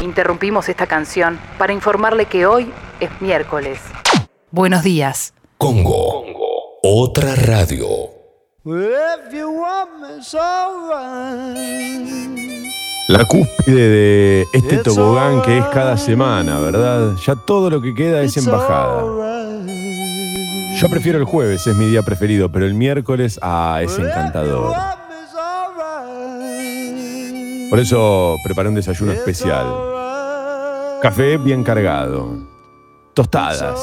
Interrumpimos esta canción para informarle que hoy es miércoles. Buenos días. Congo. Otra radio. La cúspide de este tobogán que es cada semana, ¿verdad? Ya todo lo que queda es embajada. Yo prefiero el jueves, es mi día preferido, pero el miércoles, ah, es encantador. Por eso preparé un desayuno especial. Café bien cargado. Tostadas.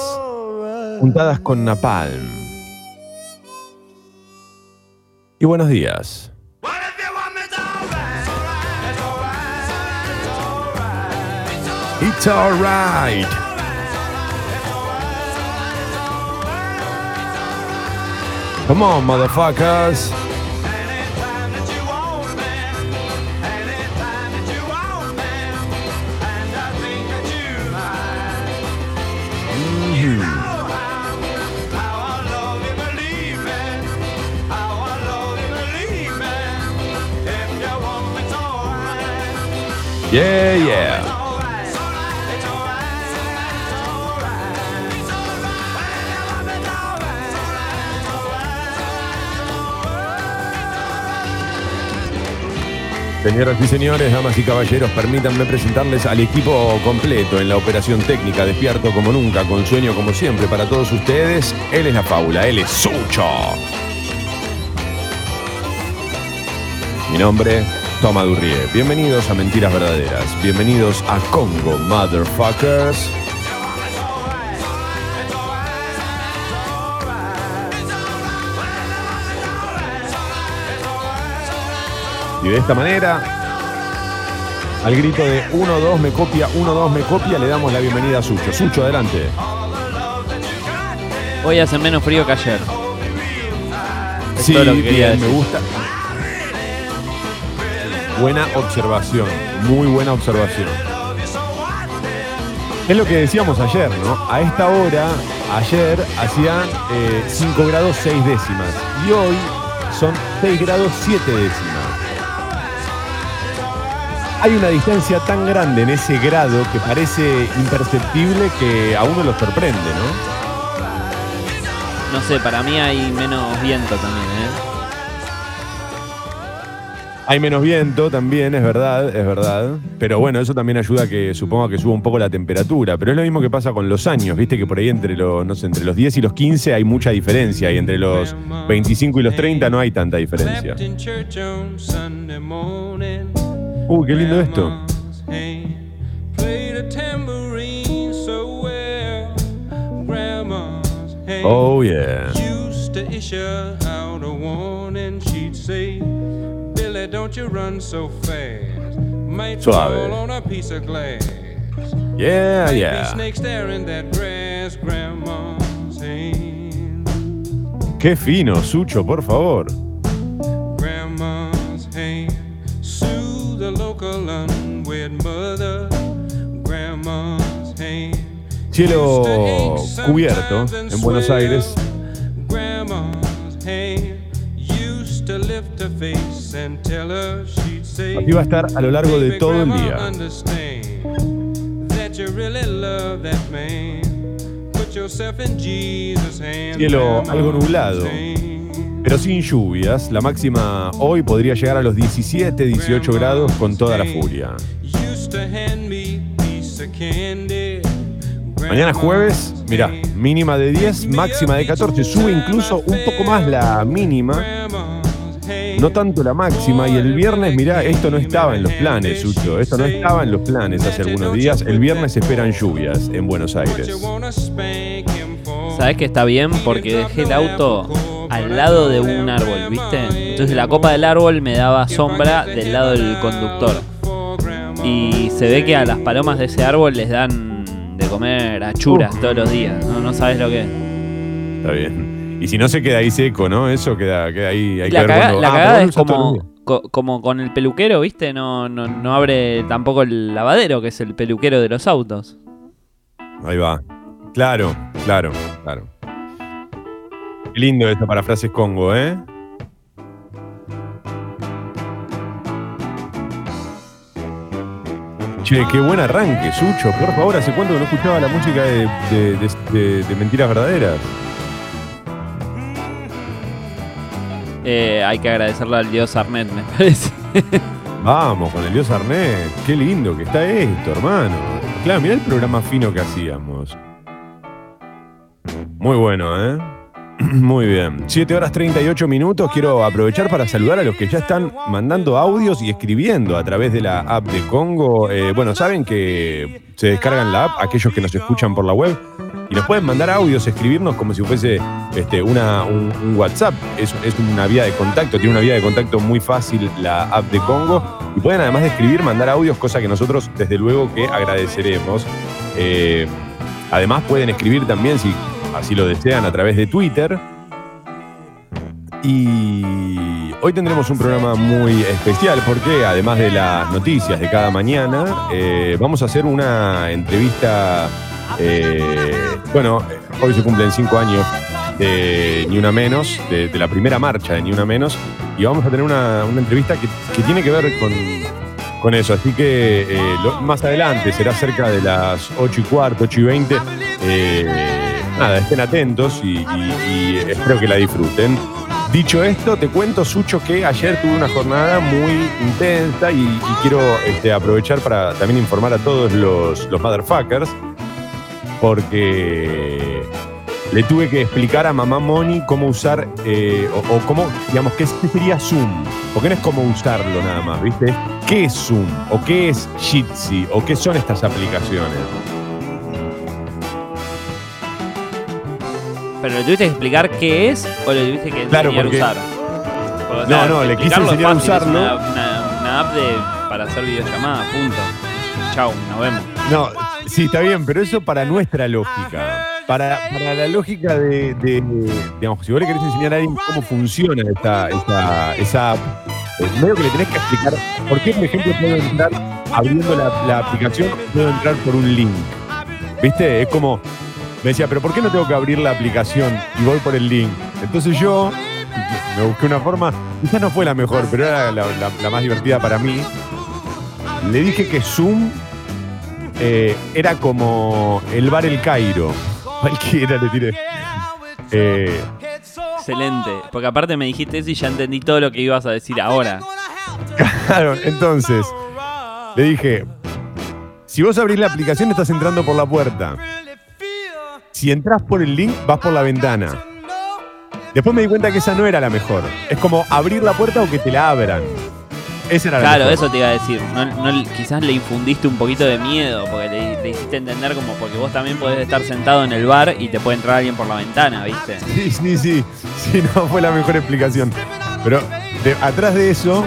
Juntadas con napalm. Y buenos días. It's alright. Come on, motherfuckers. Yeah, yeah. Señoras y señores, damas y caballeros, permítanme presentarles al equipo completo en la operación técnica, despierto como nunca, con sueño como siempre para todos ustedes. Él es la Paula, él es Sucho. Mi nombre, Toma Durrie. Bienvenidos a Mentiras Verdaderas. Bienvenidos a Congo, motherfuckers. Y de esta manera, al grito de 1-2 me copia, 1-2 me copia, le damos la bienvenida a Sucho. Sucho, adelante. Hoy hace menos frío que ayer. Es Sí, todo lo que bien, me gusta. Buena observación, muy buena observación. Es lo que decíamos ayer, ¿no? A esta hora, ayer hacían 5 grados 6 décimas y hoy son 6 grados 7 décimas. Hay una distancia tan grande en ese grado que parece imperceptible que a uno lo sorprende, ¿no? No sé, para mí hay menos viento también, ¿eh? Hay menos viento también, es verdad, es verdad. Pero bueno, eso también ayuda a que supongo que suba un poco la temperatura. Pero es lo mismo que pasa con los años, viste que por ahí entre los, no sé, entre los 10 y los 15 hay mucha diferencia. Y entre los 25 y los 30 no hay tanta diferencia. Uy, qué lindo esto. Oh yeah. Suave. fall on a piece of glass. Yeah, yeah. Qué fino, Sucho, por favor. Grandma's hand. Sue the local unwed mother. Grandma's hand. Cielo cubierto en Buenos Aires. Así va a estar a lo largo de "Baby, todo el día. Cielo algo nublado. Pero sin lluvias, la máxima hoy podría llegar a los 17, 18 grados con toda la furia. Mañana jueves, mirá, mínima de 10, máxima de 14, sube incluso un poco más la mínima. No tanto la máxima, y el viernes, mirá, esto no estaba en los planes, Sucho, esto no estaba en los planes hace algunos días, el viernes se esperan lluvias en Buenos Aires. ¿Sabés que está bien? Porque dejé el auto al lado de un árbol, ¿viste? Entonces la copa del árbol me daba sombra del lado del conductor. Y se ve que a las palomas de ese árbol les dan de comer achuras todos los días. No, no sabes lo que es. Está bien. Y si no se queda ahí seco, ¿no? Eso queda, queda ahí. Hay La, que la Ah, cagada es como, co- como con el peluquero, ¿viste? No, no, no abre tampoco el lavadero, que es el peluquero de los autos. Ahí va. Claro, claro, claro. Qué lindo esto para frases Congo, ¿eh? Che, qué buen arranque, Sucho. Por favor, ¿hace cuánto que no escuchaba la música de- de- de Mentiras Verdaderas? Eh, hay que agradecerle al dios Arnet, me parece. Vamos, con el Dios Arnés. Qué lindo que está esto, hermano. Claro, mirá el programa fino que hacíamos. Muy bueno, ¿eh? Muy bien. 7 horas 38 minutos. Quiero aprovechar para saludar a los que ya están mandando audios y escribiendo a través de la app de Congo. Eh, bueno, saben que se descargan la app aquellos que nos escuchan por la web nos pueden mandar audios, escribirnos como si fuese este, una, un, un WhatsApp. Es, es una vía de contacto, tiene una vía de contacto muy fácil la app de Congo. Y pueden además de escribir, mandar audios, cosa que nosotros desde luego que agradeceremos. Eh, además pueden escribir también, si así lo desean, a través de Twitter. Y hoy tendremos un programa muy especial porque además de las noticias de cada mañana, eh, vamos a hacer una entrevista. Eh, bueno, hoy se cumplen cinco años de Ni Una Menos, de, la primera marcha de Ni Una Menos, y vamos a tener una, una entrevista que, tiene que ver con, con eso. Así que eh, más adelante, será cerca de las 8 y cuarto, 8 y 20. eh, nada, estén atentos y, espero que la disfruten. Dicho esto, te cuento, Sucho, que ayer tuve una jornada muy intensa y, y quiero este, aprovechar para también informar a todos los, los motherfuckers, porque le tuve que explicar a mamá Moni cómo usar, eh, o, o cómo, digamos, qué sería Zoom. Porque no es cómo usarlo nada más, ¿viste? ¿Qué es Zoom? ¿O qué es Jitsi? ¿O qué son estas aplicaciones? ¿Pero le tuviste que explicar qué es o le tuviste que Claro, enseñar porque- a usar? Porque, No, no, le quise enseñar a es usarlo. Una, una- una app de, para hacer videollamadas, punto. Chau, nos vemos. No, sí, está bien, pero eso para nuestra lógica. Para, para la lógica de, de- digamos, si vos le querés enseñar a alguien cómo funciona esa, esa, esa app, eh, medio que le tenés que explicar por qué, por ejemplo, puedo entrar abriendo la, la aplicación, puedo entrar por un link. ¿Viste? Es como, me decía, pero ¿por qué no tengo que abrir la aplicación y voy por el link? Entonces yo me busqué una forma, quizás no fue la mejor, pero era la, la- la más divertida para mí. Le dije que Zoom eh, era como el bar El Cairo. Cualquiera le tiré. Eh, Excelente. Porque aparte me dijiste eso y ya entendí todo lo que ibas a decir ahora. claro, entonces le dije, si vos abrís la aplicación estás entrando por la puerta. Si entras por el link, vas por la ventana. Después me di cuenta que esa no era la mejor. Es como abrir la puerta o que te la abran. Era Claro, eso te iba a decir. No, no- quizás le infundiste un poquito de miedo, porque le, le hiciste entender como porque vos también podés estar sentado en el bar y te puede entrar alguien por la ventana, ¿viste? Sí, sí, sí. Sí, no fue la mejor explicación. Pero de- atrás de eso,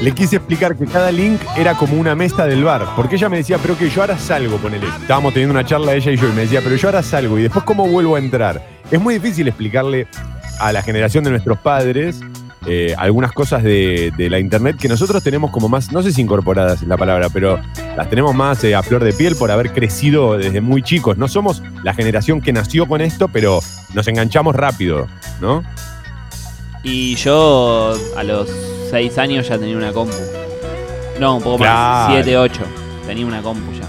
le quise explicar que cada link era como una mesa del bar. Porque ella me decía, pero que yo ahora salgo, ponele. Estábamos teniendo una charla ella y yo, y me decía, pero yo ahora salgo. Y después, ¿cómo vuelvo a entrar? Es muy difícil explicarle a la generación de nuestros padres eh, algunas cosas de, de la internet que nosotros tenemos como más, no sé si incorporadas es la palabra, pero las tenemos más eh, a flor de piel por haber crecido desde muy chicos. No somos la generación que nació con esto, pero nos enganchamos rápido, ¿no? Y yo a los 6 años ya tenía una compu. No, un poco más, Claro. 7, 8. Tenía una compu ya.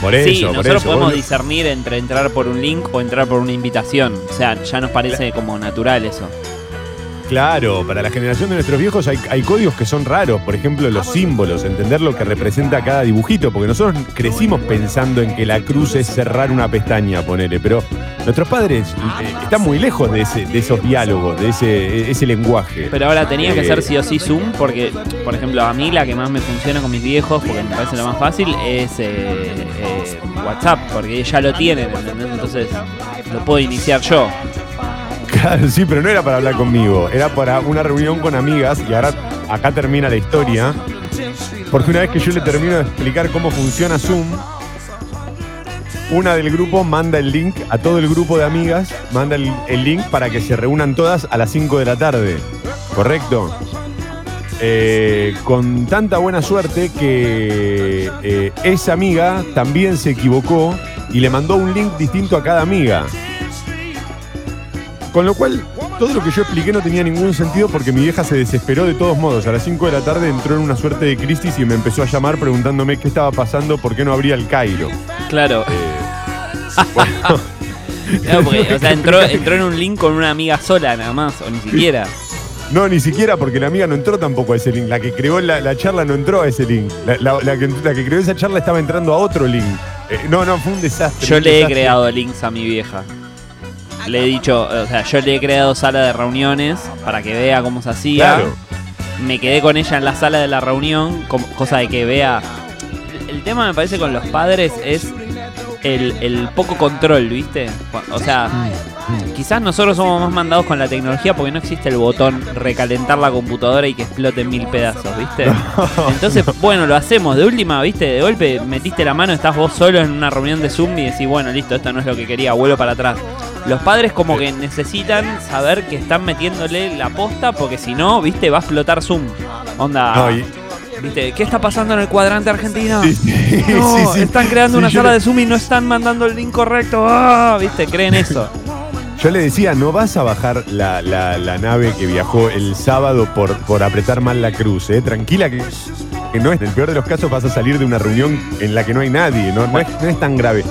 Por eso, sí, por nosotros eso. podemos Vos- discernir entre entrar por un link o entrar por una invitación. O sea, ya nos parece como natural eso. Claro, para la generación de nuestros viejos hay, hay códigos que son raros, por ejemplo los símbolos, entender lo que representa cada dibujito, porque nosotros crecimos pensando en que la cruz es cerrar una pestaña, ponele, pero nuestros padres eh, están muy lejos de, ese, de esos diálogos, de ese, ese lenguaje. Pero ahora tenía que Eh, ser sí o sí Zoom porque, por ejemplo, a mí la que más me funciona con mis viejos, porque me parece lo más fácil, es eh, eh, WhatsApp, porque ya lo tienen, ¿entendés? Entonces lo puedo iniciar yo. Claro, sí, pero no era para hablar conmigo, era para una reunión con amigas y ahora acá termina la historia. Porque una vez que yo le termino de explicar cómo funciona Zoom, una del grupo manda el link a todo el grupo de amigas, manda el, link para que se reúnan todas a las 5 de la tarde. ¿Correcto? Eh, con tanta buena suerte que eh, esa amiga también se equivocó y le mandó un link distinto a cada amiga. Con lo cual, todo lo que yo expliqué no tenía ningún sentido porque mi vieja se desesperó de todos modos. A las 5 de la tarde entró en una suerte de crisis y me empezó a llamar preguntándome qué estaba pasando, por qué no abría el Cairo. Claro. Eh, bueno, No, porque, o sea, entró, entró en un link con una amiga sola nada más, o ni siquiera. no, ni siquiera porque la amiga no entró tampoco a ese link. La que creó la, la charla no entró a ese link. La, la- la que, la que creó esa charla estaba entrando a otro link. Eh, no, no, fue un desastre. Yo un le he creado links a mi vieja. Le he dicho, o sea, yo le he creado sala de reuniones para que vea cómo se hacía. Claro. Me quedé con ella en la sala de la reunión, cosa de que vea. El tema me parece con los padres es el, el poco control, ¿viste? O sea, quizás nosotros somos más mandados con la tecnología porque no existe el botón recalentar la computadora y que explote en mil pedazos, ¿viste? Entonces, bueno, lo hacemos. De última, ¿viste? De golpe metiste la mano, estás vos solo en una reunión de Zoom y decís, bueno, listo, esto no es lo que quería, vuelvo para atrás. Los padres como que necesitan saber que están metiéndole la posta porque si no, ¿viste? Va a explotar Zoom. Onda, No, y- ¿viste? ¿Qué está pasando en el cuadrante argentino? sí, sí, No, sí, están creando una sala de Zoom y no están mandando el link correcto. ¡Ah! ¿Viste? Creen eso. Yo le decía, no vas a bajar la, la- la nave que viajó el sábado por, por apretar mal la cruz, ¿eh? Tranquila que, que no es. En el peor de los casos vas a salir de una reunión en la que no hay nadie, no, no, es, no es tan grave.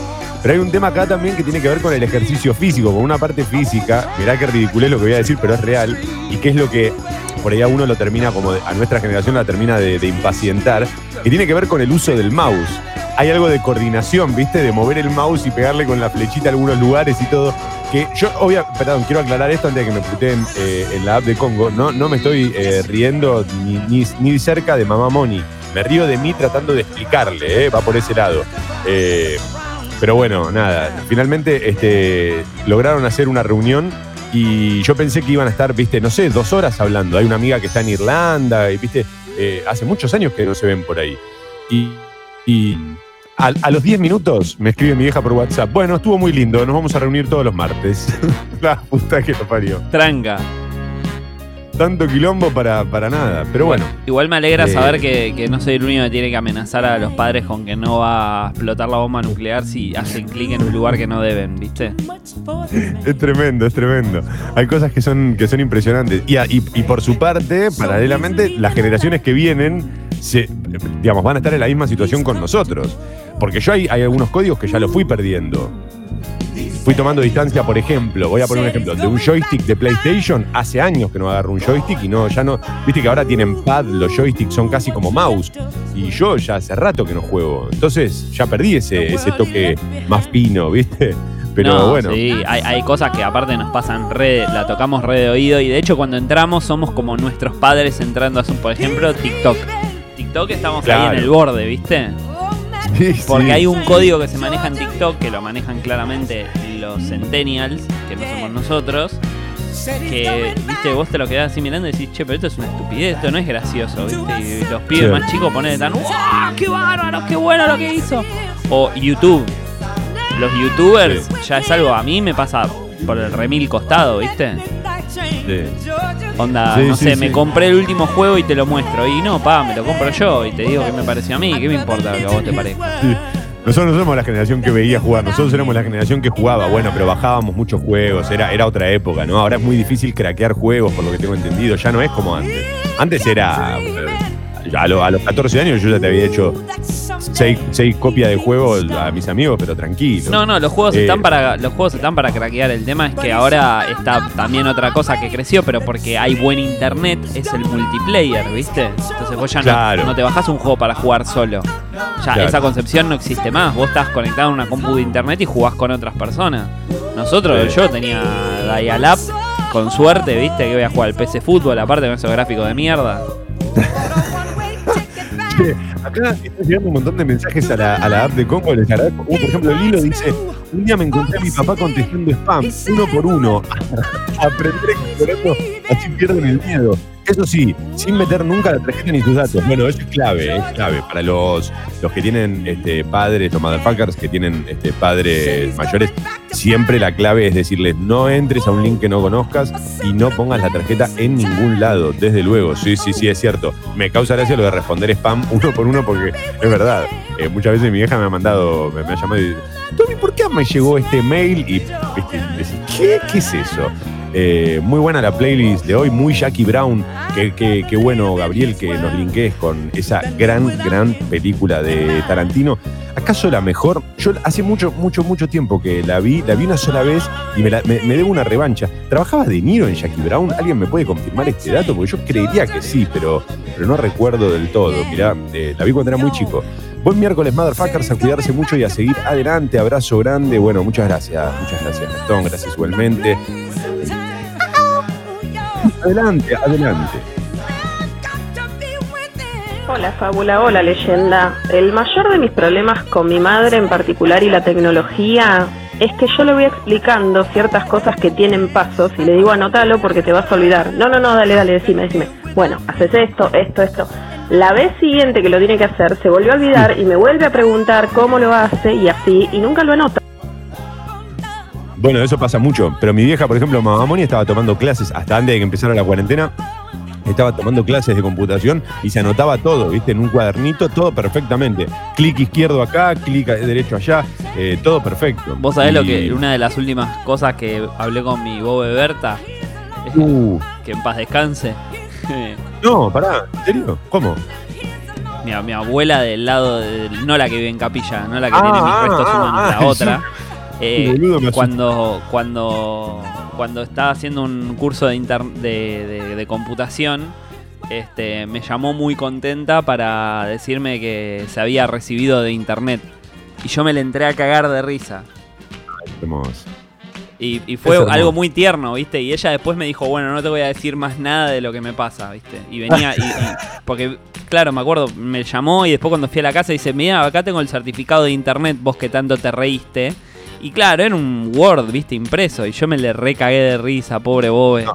Pero hay un tema acá también que tiene que ver con el ejercicio físico, con una parte física, mirá que ridículo es lo que voy a decir, pero es real, y que es lo que por ahí a uno lo termina como, a nuestra generación la termina de, impacientar, que tiene que ver con el uso del mouse. Hay algo de coordinación, ¿viste? De mover el mouse y pegarle con la flechita a algunos lugares y todo. Que yo, obvia, perdón, quiero aclarar esto antes de que me puteen eh, en la app de Congo. No, no me estoy eh, riendo ni, ni, cerca de Mamá Moni. Me río de mí tratando de explicarle, ¿eh? va por ese lado. Pero bueno, nada. Finalmente este, lograron hacer una reunión y yo pensé que iban a estar, viste, no sé, dos horas hablando. Hay una amiga que está en Irlanda y, viste, eh, hace muchos años que no se ven por ahí. Y, y a, a los 10 minutos me escribe mi vieja por WhatsApp. Bueno, estuvo muy lindo, nos vamos a reunir todos los martes. la puta que lo parió. Tranca. Tanto quilombo para, para nada. Pero bueno, Igual me alegra Eh. saber que, que no soy el único que tiene que amenazar a los padres con que no va a explotar la bomba nuclear si hacen clic en un lugar que no deben, ¿viste? es tremendo, es tremendo. Hay cosas que son, que son impresionantes. Y, y- y por su parte, paralelamente, las generaciones que vienen se, digamos, van a estar en la misma situación con nosotros. Porque yo hay, hay algunos códigos que ya los fui perdiendo. Fui tomando distancia, por ejemplo, voy a poner un ejemplo, de un joystick de PlayStation. Hace años que no agarro un joystick y no, ya no. Viste que ahora tienen pad, los joysticks son casi como mouse. Y yo ya hace rato que no juego. Entonces ya perdí ese, ese toque más fino, ¿viste? Pero No, bueno. Sí, hay, hay cosas que aparte nos pasan re, la tocamos re de oído y de hecho cuando entramos somos como nuestros padres entrando a su, por ejemplo, TikTok. TikTok estamos ahí en el borde, ¿viste? Sí, sí. Porque hay un código que se maneja en TikTok, que lo manejan claramente los centennials, que no somos nosotros, que, viste, vos te lo quedás así mirando y decís, che, pero esto es una estupidez, esto no es gracioso, viste, y los pibes Sí. más chicos ponen tan, ¡wow! ¡Qué bárbaro! ¡Qué bueno lo que hizo! O YouTube. Los youtubers ya es algo, a mí me pasa por el remil costado, viste. Sí. Onda, Sí, no sí, sé, sí. me compré el último juego y te lo muestro. Y no, pa, me lo compro yo y te digo qué me pareció a mí, qué me importa lo que a vos te parezca. Sí. Nosotros no somos la generación que veía jugar, nosotros éramos la generación que jugaba, bueno, pero bajábamos muchos juegos, era, era otra época, ¿no? Ahora es muy difícil craquear juegos, por lo que tengo entendido, ya no es como antes. Antes era, eh, a, lo- a los 14 años yo ya te había hecho seis, seis copias de juegos a mis amigos, pero tranquilo. No, no, los juegos Eh, están para los juegos están para craquear. El tema es que ahora está también otra cosa que creció, pero porque hay buen internet, es el multiplayer, ¿viste? Entonces vos ya no- Claro. no, te bajás un juego para jugar solo. Ya Claro. esa concepción no existe más. Vos estás conectado a una compu de internet y jugás con otras personas. Nosotros, Sí. yo tenía dial-up, con suerte, ¿viste? Que voy a jugar al PC Fútbol, aparte con esos gráficos de mierda. Che, acá están llegando un montón de mensajes a la, a la app de Congo, les agradezco. Como por ejemplo, Lilo dice, un día me encontré a mi papá contestando spam, uno por uno. Aprender explorando, así pierden el miedo. Eso sí, sin meter nunca la tarjeta ni sus datos. Bueno, eso es clave, es clave. Para los, los que tienen este, padres, los motherfuckers que tienen este, padres mayores, siempre la clave es decirles, no entres a un link que no conozcas y no pongas la tarjeta en ningún lado, desde luego. Sí, sí, sí, es cierto. Me causa gracia lo de responder spam uno por uno porque es verdad. Eh, muchas veces mi vieja me ha mandado, me, ha llamado y dice, Tommy, ¿por qué me llegó este mail? Y, viste, y ¿qué? ¿Qué es eso? Eh, muy buena la playlist de hoy, muy Jackie Brown. Qué, bueno, Gabriel, que nos linkees con esa gran, gran película de Tarantino. ¿Acaso la mejor? Yo hace mucho, mucho, mucho tiempo que la vi, la vi una sola vez y me- me debo una revancha. ¿Trabajaba De Niro en Jackie Brown? ¿Alguien me puede confirmar este dato? Porque yo creería que sí, pero, pero no recuerdo del todo. Mirá, eh, la vi cuando era muy chico. Buen miércoles, motherfuckers, a cuidarse mucho y a seguir adelante. Abrazo grande. Bueno, muchas gracias. Muchas gracias, Gastón. Gracias igualmente. Adelante, adelante. Hola Fábula, hola leyenda. El mayor de mis problemas con mi madre en particular y la tecnología es que yo le voy explicando ciertas cosas que tienen pasos y le digo anótalo porque te vas a olvidar. No, no, no, dale, dale, decime, decime. Bueno, haces esto, esto, esto. La vez siguiente que lo tiene que hacer se volvió a olvidar y me vuelve a preguntar cómo lo hace y así y nunca lo anota. Bueno, eso pasa mucho. Pero mi vieja, por ejemplo, Mamá Moni estaba tomando clases hasta antes de que empezara la cuarentena. Estaba tomando clases de computación y se anotaba todo, ¿viste? En un cuadernito, todo perfectamente. Clic izquierdo acá, clic derecho allá, eh, todo perfecto. Vos sabés Y- lo que una de las últimas cosas que hablé con mi Bobe Berta, Uh, que en paz descanse. no, pará, ¿en serio? ¿Cómo? mi, mi abuela del lado, de, no la que vive en capilla, no la que Ah, tiene mis ah, restos ah, humanos, ah, la otra. Eh, boludo, cuando, cuando, cuando estaba haciendo un curso de, inter- de, de- de computación, este, me llamó muy contenta para decirme que se había recibido de internet. Y yo me le entré a cagar de risa. Hermoso. Y, y fue algo muy tierno, ¿viste? Y ella después me dijo, bueno, no te voy a decir más nada de lo que me pasa, ¿viste? Y venía, y, y- porque, claro, me acuerdo, me llamó y después cuando fui a la casa dice, mira, acá tengo el certificado de internet, vos que tanto te reíste. Y claro, era un Word, ¿viste? Impreso. Y yo me le recagué de risa, pobre Bobe.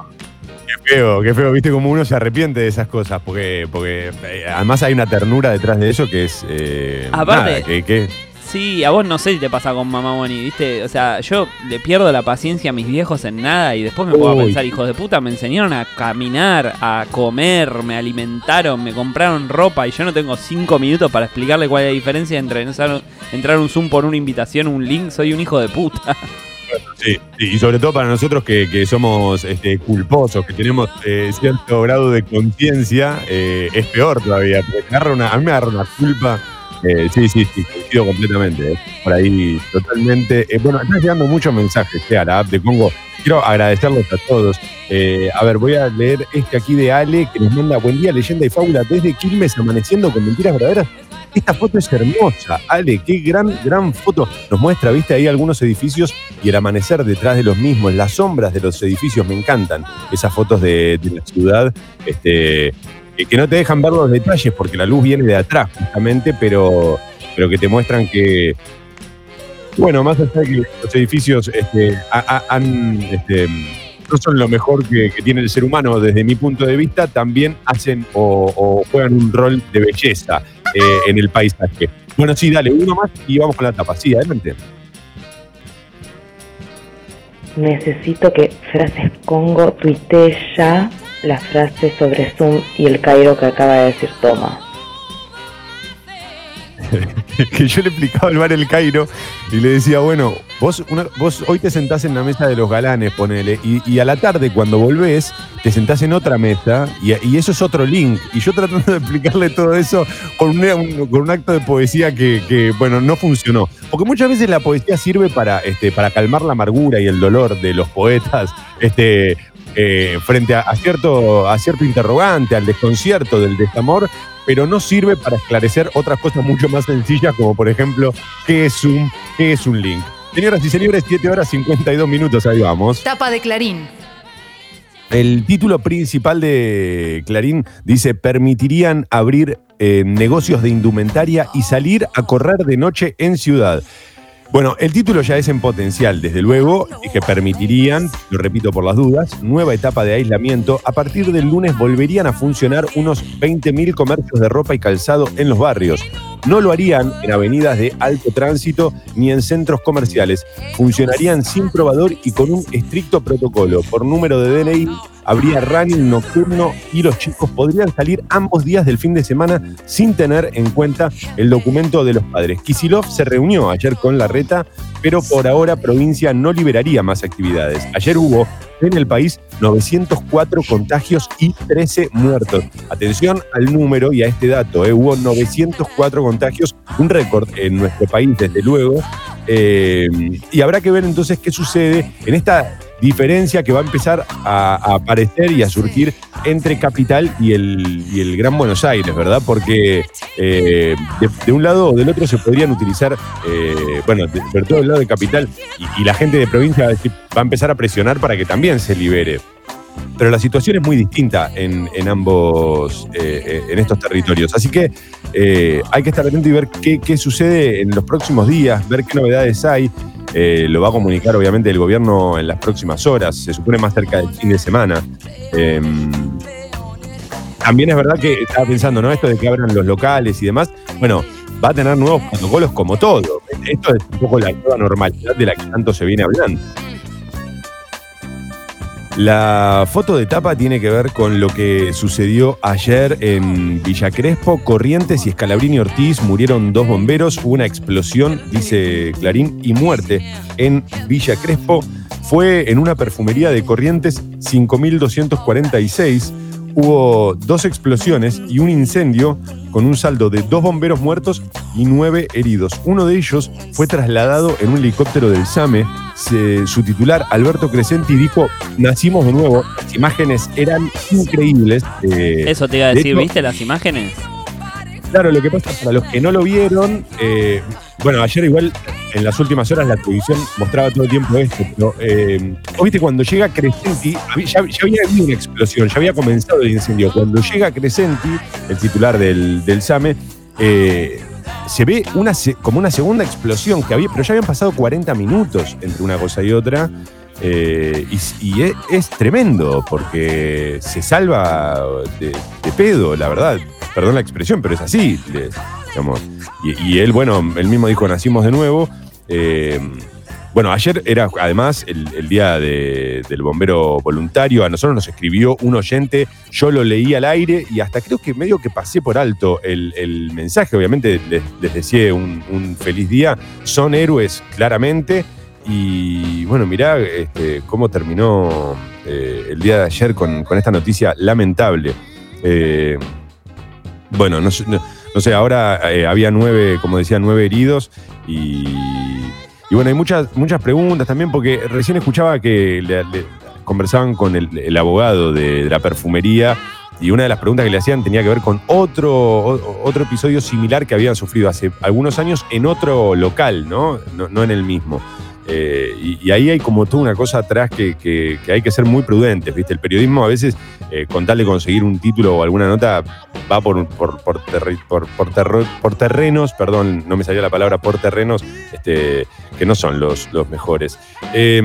Qué feo, qué feo, viste como uno se arrepiente de esas cosas, porque, porque eh, además hay una ternura detrás de eso que es... eh, Aparte- nada, que, que- Sí, a vos no sé si te pasa con mamá Bonnie, ¿viste? O sea, yo le pierdo la paciencia a mis viejos en nada y después me puedo pensar, hijos de puta, me enseñaron a caminar, a comer, me alimentaron, me compraron ropa y yo no tengo cinco minutos para explicarle cuál es la diferencia entre entrar, un Zoom por una invitación, un link, soy un hijo de puta. Sí, y sobre todo para nosotros que, que somos este, culposos, que tenemos eh, cierto grado de conciencia, eh, es peor todavía, porque una, a mí me agarra una culpa. Eh, sí, sí, sí, coincido completamente. eh, por ahí, totalmente. Eh, bueno, están llegando muchos mensajes eh, a la app de Congo. Quiero agradecerles a todos. A ver, voy a leer este aquí de Ale, que nos manda buen día, leyenda y fábula desde Quilmes, amaneciendo con mentiras verdaderas. Esta foto es hermosa. Ale, qué gran, gran foto. Nos muestra, viste, ahí algunos edificios y el amanecer detrás de los mismos, las sombras de los edificios. Me encantan esas fotos de, de la ciudad. Este, que no te dejan ver los detalles porque la luz viene de atrás, justamente, pero, pero que te muestran que. Bueno, más allá de que los edificios este, ha- ha- han, este, no son lo mejor que, tiene el ser humano desde mi punto de vista, también hacen o, o juegan un rol de belleza eh, en el paisaje. Bueno, sí, dale, uno más y vamos con la tapa. Sí, adelante. Necesito que Frases Congo tuitee ya la frase sobre Zoom y el Cairo que acaba de decir Toma. que yo le explicaba al bar El Cairo y le decía, bueno, vos, una- vos hoy te sentás en la mesa de los galanes, ponele, y, a la tarde cuando volvés, te sentás en otra mesa y, y eso es otro link. Y yo tratando de explicarle todo eso con un, un- con un acto de poesía que, que, bueno, no funcionó. Porque muchas veces la poesía sirve para, este, para calmar la amargura y el dolor de los poetas este, eh, frente a, a cierto, a cierto interrogante, al desconcierto del desamor, pero no sirve para esclarecer otras cosas mucho más sencillas, como por ejemplo, ¿qué es un, qué es un link? Señoras y señores, 7 horas 52 minutos, ahí vamos. Tapa de Clarín. El título principal de Clarín dice, permitirían abrir eh, negocios de indumentaria y salir a correr de noche en ciudad. Bueno, el título ya es en potencial, desde luego, y que permitirían, lo repito por las dudas, nueva etapa de aislamiento. A partir del lunes volverían a funcionar unos 20.000 comercios de ropa y calzado en los barrios. No lo harían en avenidas de alto tránsito ni en centros comerciales. Funcionarían sin probador y con un estricto protocolo por número de DNI, habría running nocturno y los chicos podrían salir ambos días del fin de semana sin tener en cuenta el documento de los padres. Kisilov se reunió ayer con la reta, pero por ahora provincia no liberaría más actividades. Ayer hubo en el país 904 contagios y 13 muertos. Atención al número y a este dato, ¿eh? hubo 904 contagios, un récord en nuestro país desde luego, eh, y habrá que ver entonces qué sucede en esta diferencia que va a empezar a, aparecer y a surgir entre Capital y el, y el Gran Buenos Aires, ¿verdad? Porque eh, de, un lado o del otro se podrían utilizar, eh, bueno, de- sobre todo del lado de Capital, y, la gente de provincia va a, empezar a presionar para que también se libere. Pero la situación es muy distinta en, en ambos, eh, en estos territorios. Así que hay que estar atento y ver qué, qué sucede en los próximos días, ver qué novedades hay. Eh, lo va a comunicar obviamente el gobierno en las próximas horas, se supone más cerca del fin de semana. Eh, también es verdad que estaba pensando, ¿no? Esto de que abran los locales y demás. Bueno, va a tener nuevos protocolos como todo. Esto es un poco la nueva normalidad de la que tanto se viene hablando. La foto de tapa tiene que ver con lo que sucedió ayer en Villa Crespo. Corrientes y Escalabrini Ortiz murieron dos bomberos. Una explosión, dice Clarín, y muerte en Villa Crespo. Fue en una perfumería de Corrientes 5246. Hubo dos explosiones y un incendio con un saldo de dos bomberos muertos y nueve heridos. Uno de ellos fue trasladado en un helicóptero del SAME. Se- su titular, Alberto Crescenti, dijo, nacimos de nuevo. Las imágenes eran increíbles. Eh, Eso te iba a de decir, hecho, ¿viste las imágenes? Claro, lo que pasa para los que no lo vieron, eh, bueno, ayer igual en las últimas horas la televisión mostraba todo el tiempo esto, pero eh, viste cuando llega Crescenti, ya, había habido una explosión, ya había comenzado el incendio. Cuando llega Crescenti, el titular del, del SAME, eh, se ve una, como una segunda explosión que había, pero ya habían pasado 40 minutos entre una cosa y otra. Eh, y y es, tremendo porque se salva de, pedo, la verdad. Perdón la expresión, pero es así. Y, él, bueno, él mismo dijo, nacimos de nuevo. Eh, bueno, ayer era además el, día de- del bombero voluntario. A nosotros nos escribió un oyente, yo lo leí al aire y hasta creo que medio que pasé por alto el, mensaje. Obviamente les, les un, un feliz día. Son héroes, claramente. Y bueno, mirá este, cómo terminó eh, el día de ayer con, esta noticia lamentable. Eh, bueno, no, no- no sé, ahora eh, había nueve, como decía, nueve heridos y, y bueno, hay muchas, muchas preguntas también porque recién escuchaba que le- conversaban con el, abogado de, la perfumería y una de las preguntas que le hacían tenía que ver con otro, o- otro episodio similar que habían sufrido hace algunos años en otro local. No, no en el mismo. Eh, y, ahí hay como toda una cosa atrás que, hay que ser muy prudentes, ¿viste? El periodismo a veces, eh, con tal de conseguir un título o alguna nota, va por, por, terri- por- terro- por terrenos, perdón, no me salía la palabra, por terrenos este, que no son los, los mejores. Eh,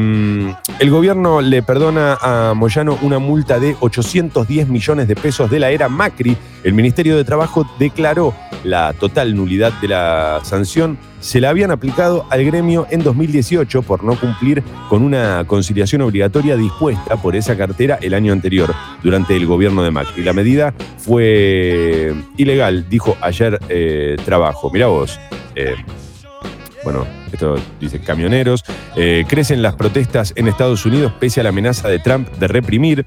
el gobierno le perdona a Moyano una multa de 810 millones de pesos de la era Macri. El Ministerio de Trabajo declaró la total nulidad de la sanción. Se la habían aplicado al gremio en 2018 por no cumplir con una conciliación obligatoria dispuesta por esa cartera el año anterior, durante el gobierno de Macri. La medida fue ilegal, dijo ayer eh, Trabajo. Mirá vos. eh, bueno, esto dice camioneros. Eh, crecen las protestas en Estados Unidos pese a la amenaza de Trump de reprimir.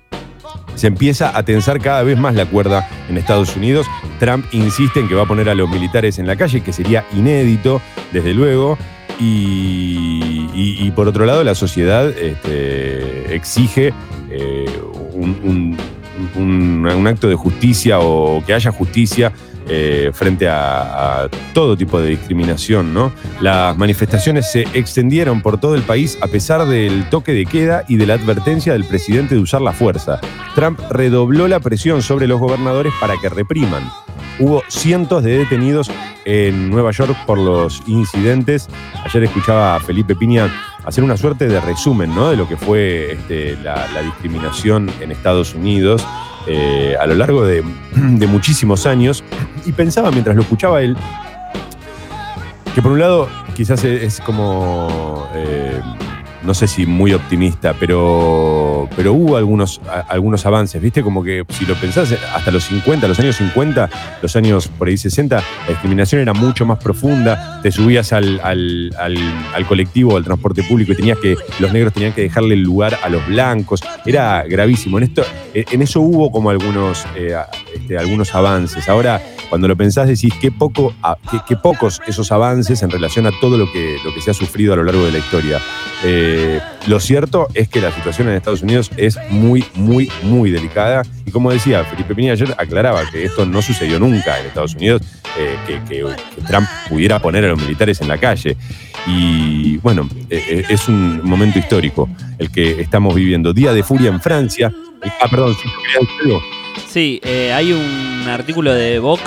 Se empieza a tensar cada vez más la cuerda en Estados Unidos. Trump insiste en que va a poner a los militares en la calle, que sería inédito, desde luego. Y, y- por otro lado, la sociedad este, exige eh, un acto de justicia o que haya justicia eh, frente a, todo tipo de discriminación, ¿no? Las manifestaciones se extendieron por todo el país a pesar del toque de queda y de la advertencia del presidente de usar la fuerza. Trump redobló la presión sobre los gobernadores para que repriman. Hubo cientos de detenidos en Nueva York por los incidentes. Ayer escuchaba a Felipe Piña hacer una suerte de resumen ¿no? de lo que fue este, la discriminación en Estados Unidos eh, a lo largo de, de muchísimos años. Y pensaba mientras lo escuchaba él que por un lado quizás es, como, eh, no sé si muy optimista, pero, pero hubo algunos, algunos avances, ¿viste? Como que si lo pensás, hasta los 50, los años 50, los años por ahí 60, la discriminación era mucho más profunda, te subías al, al, al- colectivo, al transporte público y tenías que, los negros tenían que dejarle el lugar a los blancos, era gravísimo. En, esto, en eso hubo como algunos, eh, este, algunos avances. Ahora, cuando lo pensás, decís qué, poco, qué, qué pocos esos avances en relación a todo lo que, lo que se ha sufrido a lo largo de la historia. Eh, lo cierto es que la situación en Estados Unidos es muy, muy, muy delicada. Y como decía, Felipe Piña ayer aclaraba que esto no sucedió nunca en Estados Unidos, eh, que, Trump pudiera poner a los militares en la calle. Y bueno, eh, es un momento histórico el que estamos viviendo. Día de furia en Francia. Ah, perdón, sí, quería decir algo. Sí, hay un artículo de Vox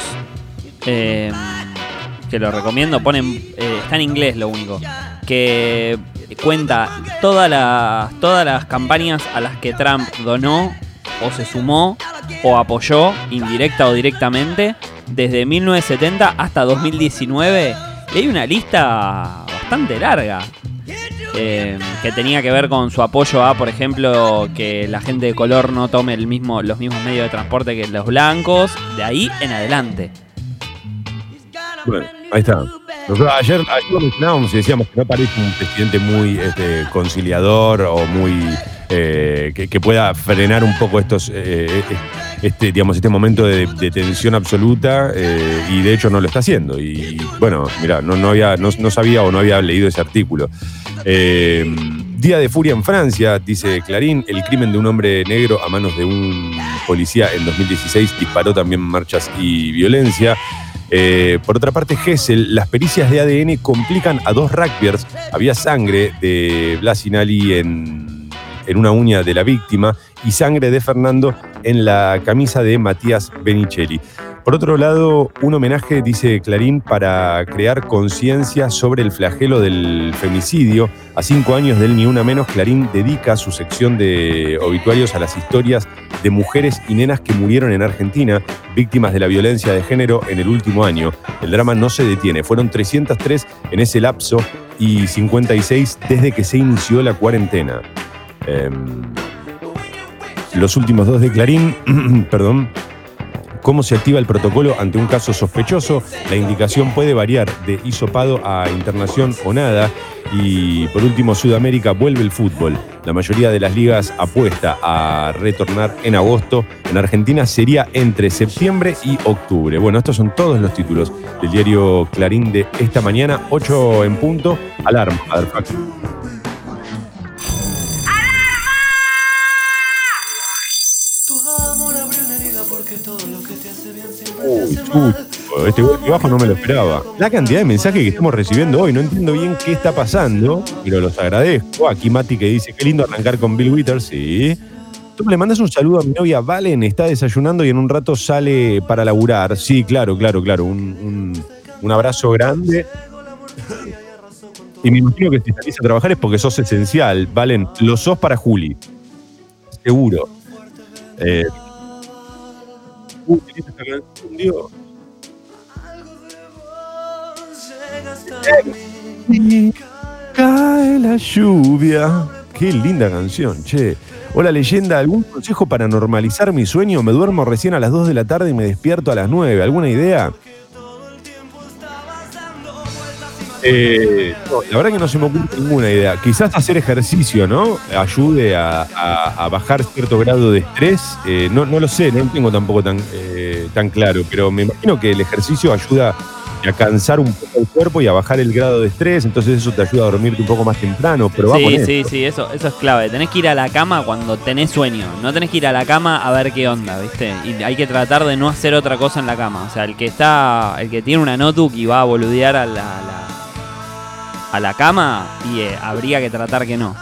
que lo recomiendo, ponen, eh, está en inglés lo único, que cuenta todas las, todas las campañas a las que Trump donó o se sumó o apoyó, indirecta o directamente, desde 1970 hasta 2019. Y hay una lista bastante larga. eh, que tenía que ver con su apoyo a, por ejemplo, que la gente de color no tome el mismo, los mismos medios de transporte que los blancos, de ahí en adelante. Bueno, ahí está. Nosotros ayer, ayer lo mencionábamos y decíamos que no parece un presidente muy este, conciliador o muy eh, que, que pueda frenar un poco estos eh, este, digamos, este momento de, de tensión absoluta eh, y de hecho no lo está haciendo. Y bueno, mira, no, no, había, no, no sabía o no había leído ese artículo. Eh, Día de furia en Francia, dice Clarín, el crimen de un hombre negro a manos de un policía en 2016 disparó también marchas y violencia. Eh, por otra parte, Gessel, las pericias de ADN complican a dos rugbyers. Había sangre de Blasinali en, en una uña de la víctima y sangre de Fernando en la camisa de Matías Benicelli. Por otro lado, un homenaje, dice Clarín, para crear conciencia sobre el flagelo del femicidio. A cinco años del Ni Una Menos, Clarín dedica su sección de obituarios a las historias de mujeres y nenas que murieron en Argentina, víctimas de la violencia de género en el último año. El drama no se detiene. Fueron 303 en ese lapso y 56 desde que se inició la cuarentena. Em, los últimos dos de Clarín, perdón, ¿Cómo se activa el protocolo ante un caso sospechoso? La indicación puede variar de hisopado a internación o nada. Y por último, Sudamérica vuelve el fútbol. La mayoría de las ligas apuesta a retornar en agosto. En Argentina sería entre septiembre y octubre. Bueno, estos son todos los títulos del diario Clarín de esta mañana, 8 en punto. Alarma. Uy, chucho, este golpe bajo no me lo esperaba. La cantidad de mensajes que estamos recibiendo hoy, no entiendo bien qué está pasando, pero los agradezco. Aquí Mati que dice, qué lindo arrancar con Bill Withers, sí. Tú le mandas un saludo a mi novia Valen, está desayunando y en un rato sale para laburar. Sí, claro, claro, claro. Un, un- abrazo grande. Y me imagino que si salís a trabajar es porque sos esencial. Valen, lo sos para Juli. Seguro. Eh, Uy, Cae la lluvia. Qué linda canción, che. Hola leyenda, ¿algún consejo para normalizar mi sueño? Me duermo recién a las 2 de la tarde y me despierto a las 9. ¿Alguna idea? Eh, no, la verdad que no se me ocurre ninguna idea. Quizás hacer ejercicio, ¿no? Ayude a, a- a bajar cierto grado de estrés. Eh, no, no lo sé, no lo tengo tampoco tan, eh, tan claro, pero me imagino que el ejercicio ayuda a cansar un poco el cuerpo y a bajar el grado de estrés, entonces eso te ayuda a dormirte un poco más temprano. Pero sí, sí, sí, eso, eso es clave. Tenés que ir a la cama cuando tenés sueño. No tenés que ir a la cama a ver qué onda, ¿viste? Y hay que tratar de no hacer otra cosa en la cama. O sea, el que está, el que tiene una notebook y va a boludear a la, la- a la cama, y eh, habría que tratar que no.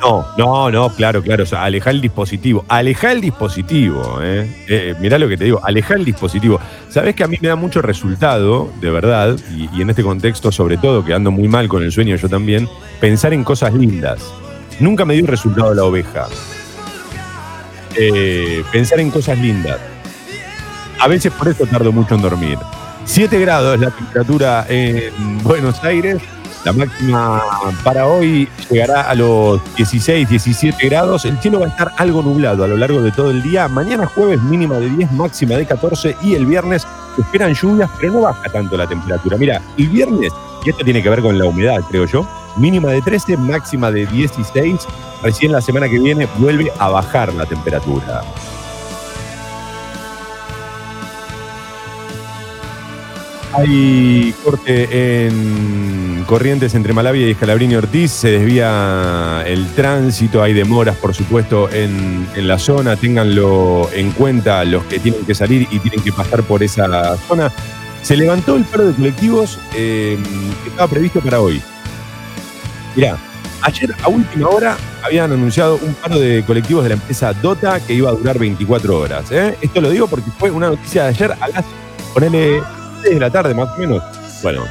No, no, no, claro, claro. O sea, alejar el dispositivo. Alejar el dispositivo, ¿eh? Eh, mirá lo que te digo, alejar el dispositivo. Sabés que a mí me da mucho resultado, de verdad, y, y en este contexto, sobre todo, que ando muy mal con el sueño yo también, pensar en cosas lindas. Nunca me dio resultado la oveja. Eh, pensar en cosas lindas. A veces por eso tardo mucho en dormir. 7 grados la temperatura en Buenos Aires. La máxima para hoy llegará a los 16, 17 grados. El cielo va a estar algo nublado a lo largo de todo el día. Mañana jueves mínima de 10, máxima de 14 y el viernes esperan lluvias, pero no baja tanto la temperatura. Mira, el viernes, y esto tiene que ver con la humedad, creo yo, mínima de 13, máxima de 16. Recién la semana que viene vuelve a bajar la temperatura. Hay corte en Corrientes entre Malavia y Escalabrini Ortiz. Se desvía el tránsito. Hay demoras, por supuesto, en, en la zona. Ténganlo en cuenta los que tienen que salir y tienen que pasar por esa zona. Se levantó el paro de colectivos eh, que estaba previsto para hoy. Mirá, ayer a última hora habían anunciado un paro de colectivos de la empresa Dota que iba a durar 24 horas. ¿eh? Esto lo digo porque fue una noticia de ayer a las, ponele, 6 de la tarde más o menos. Bueno,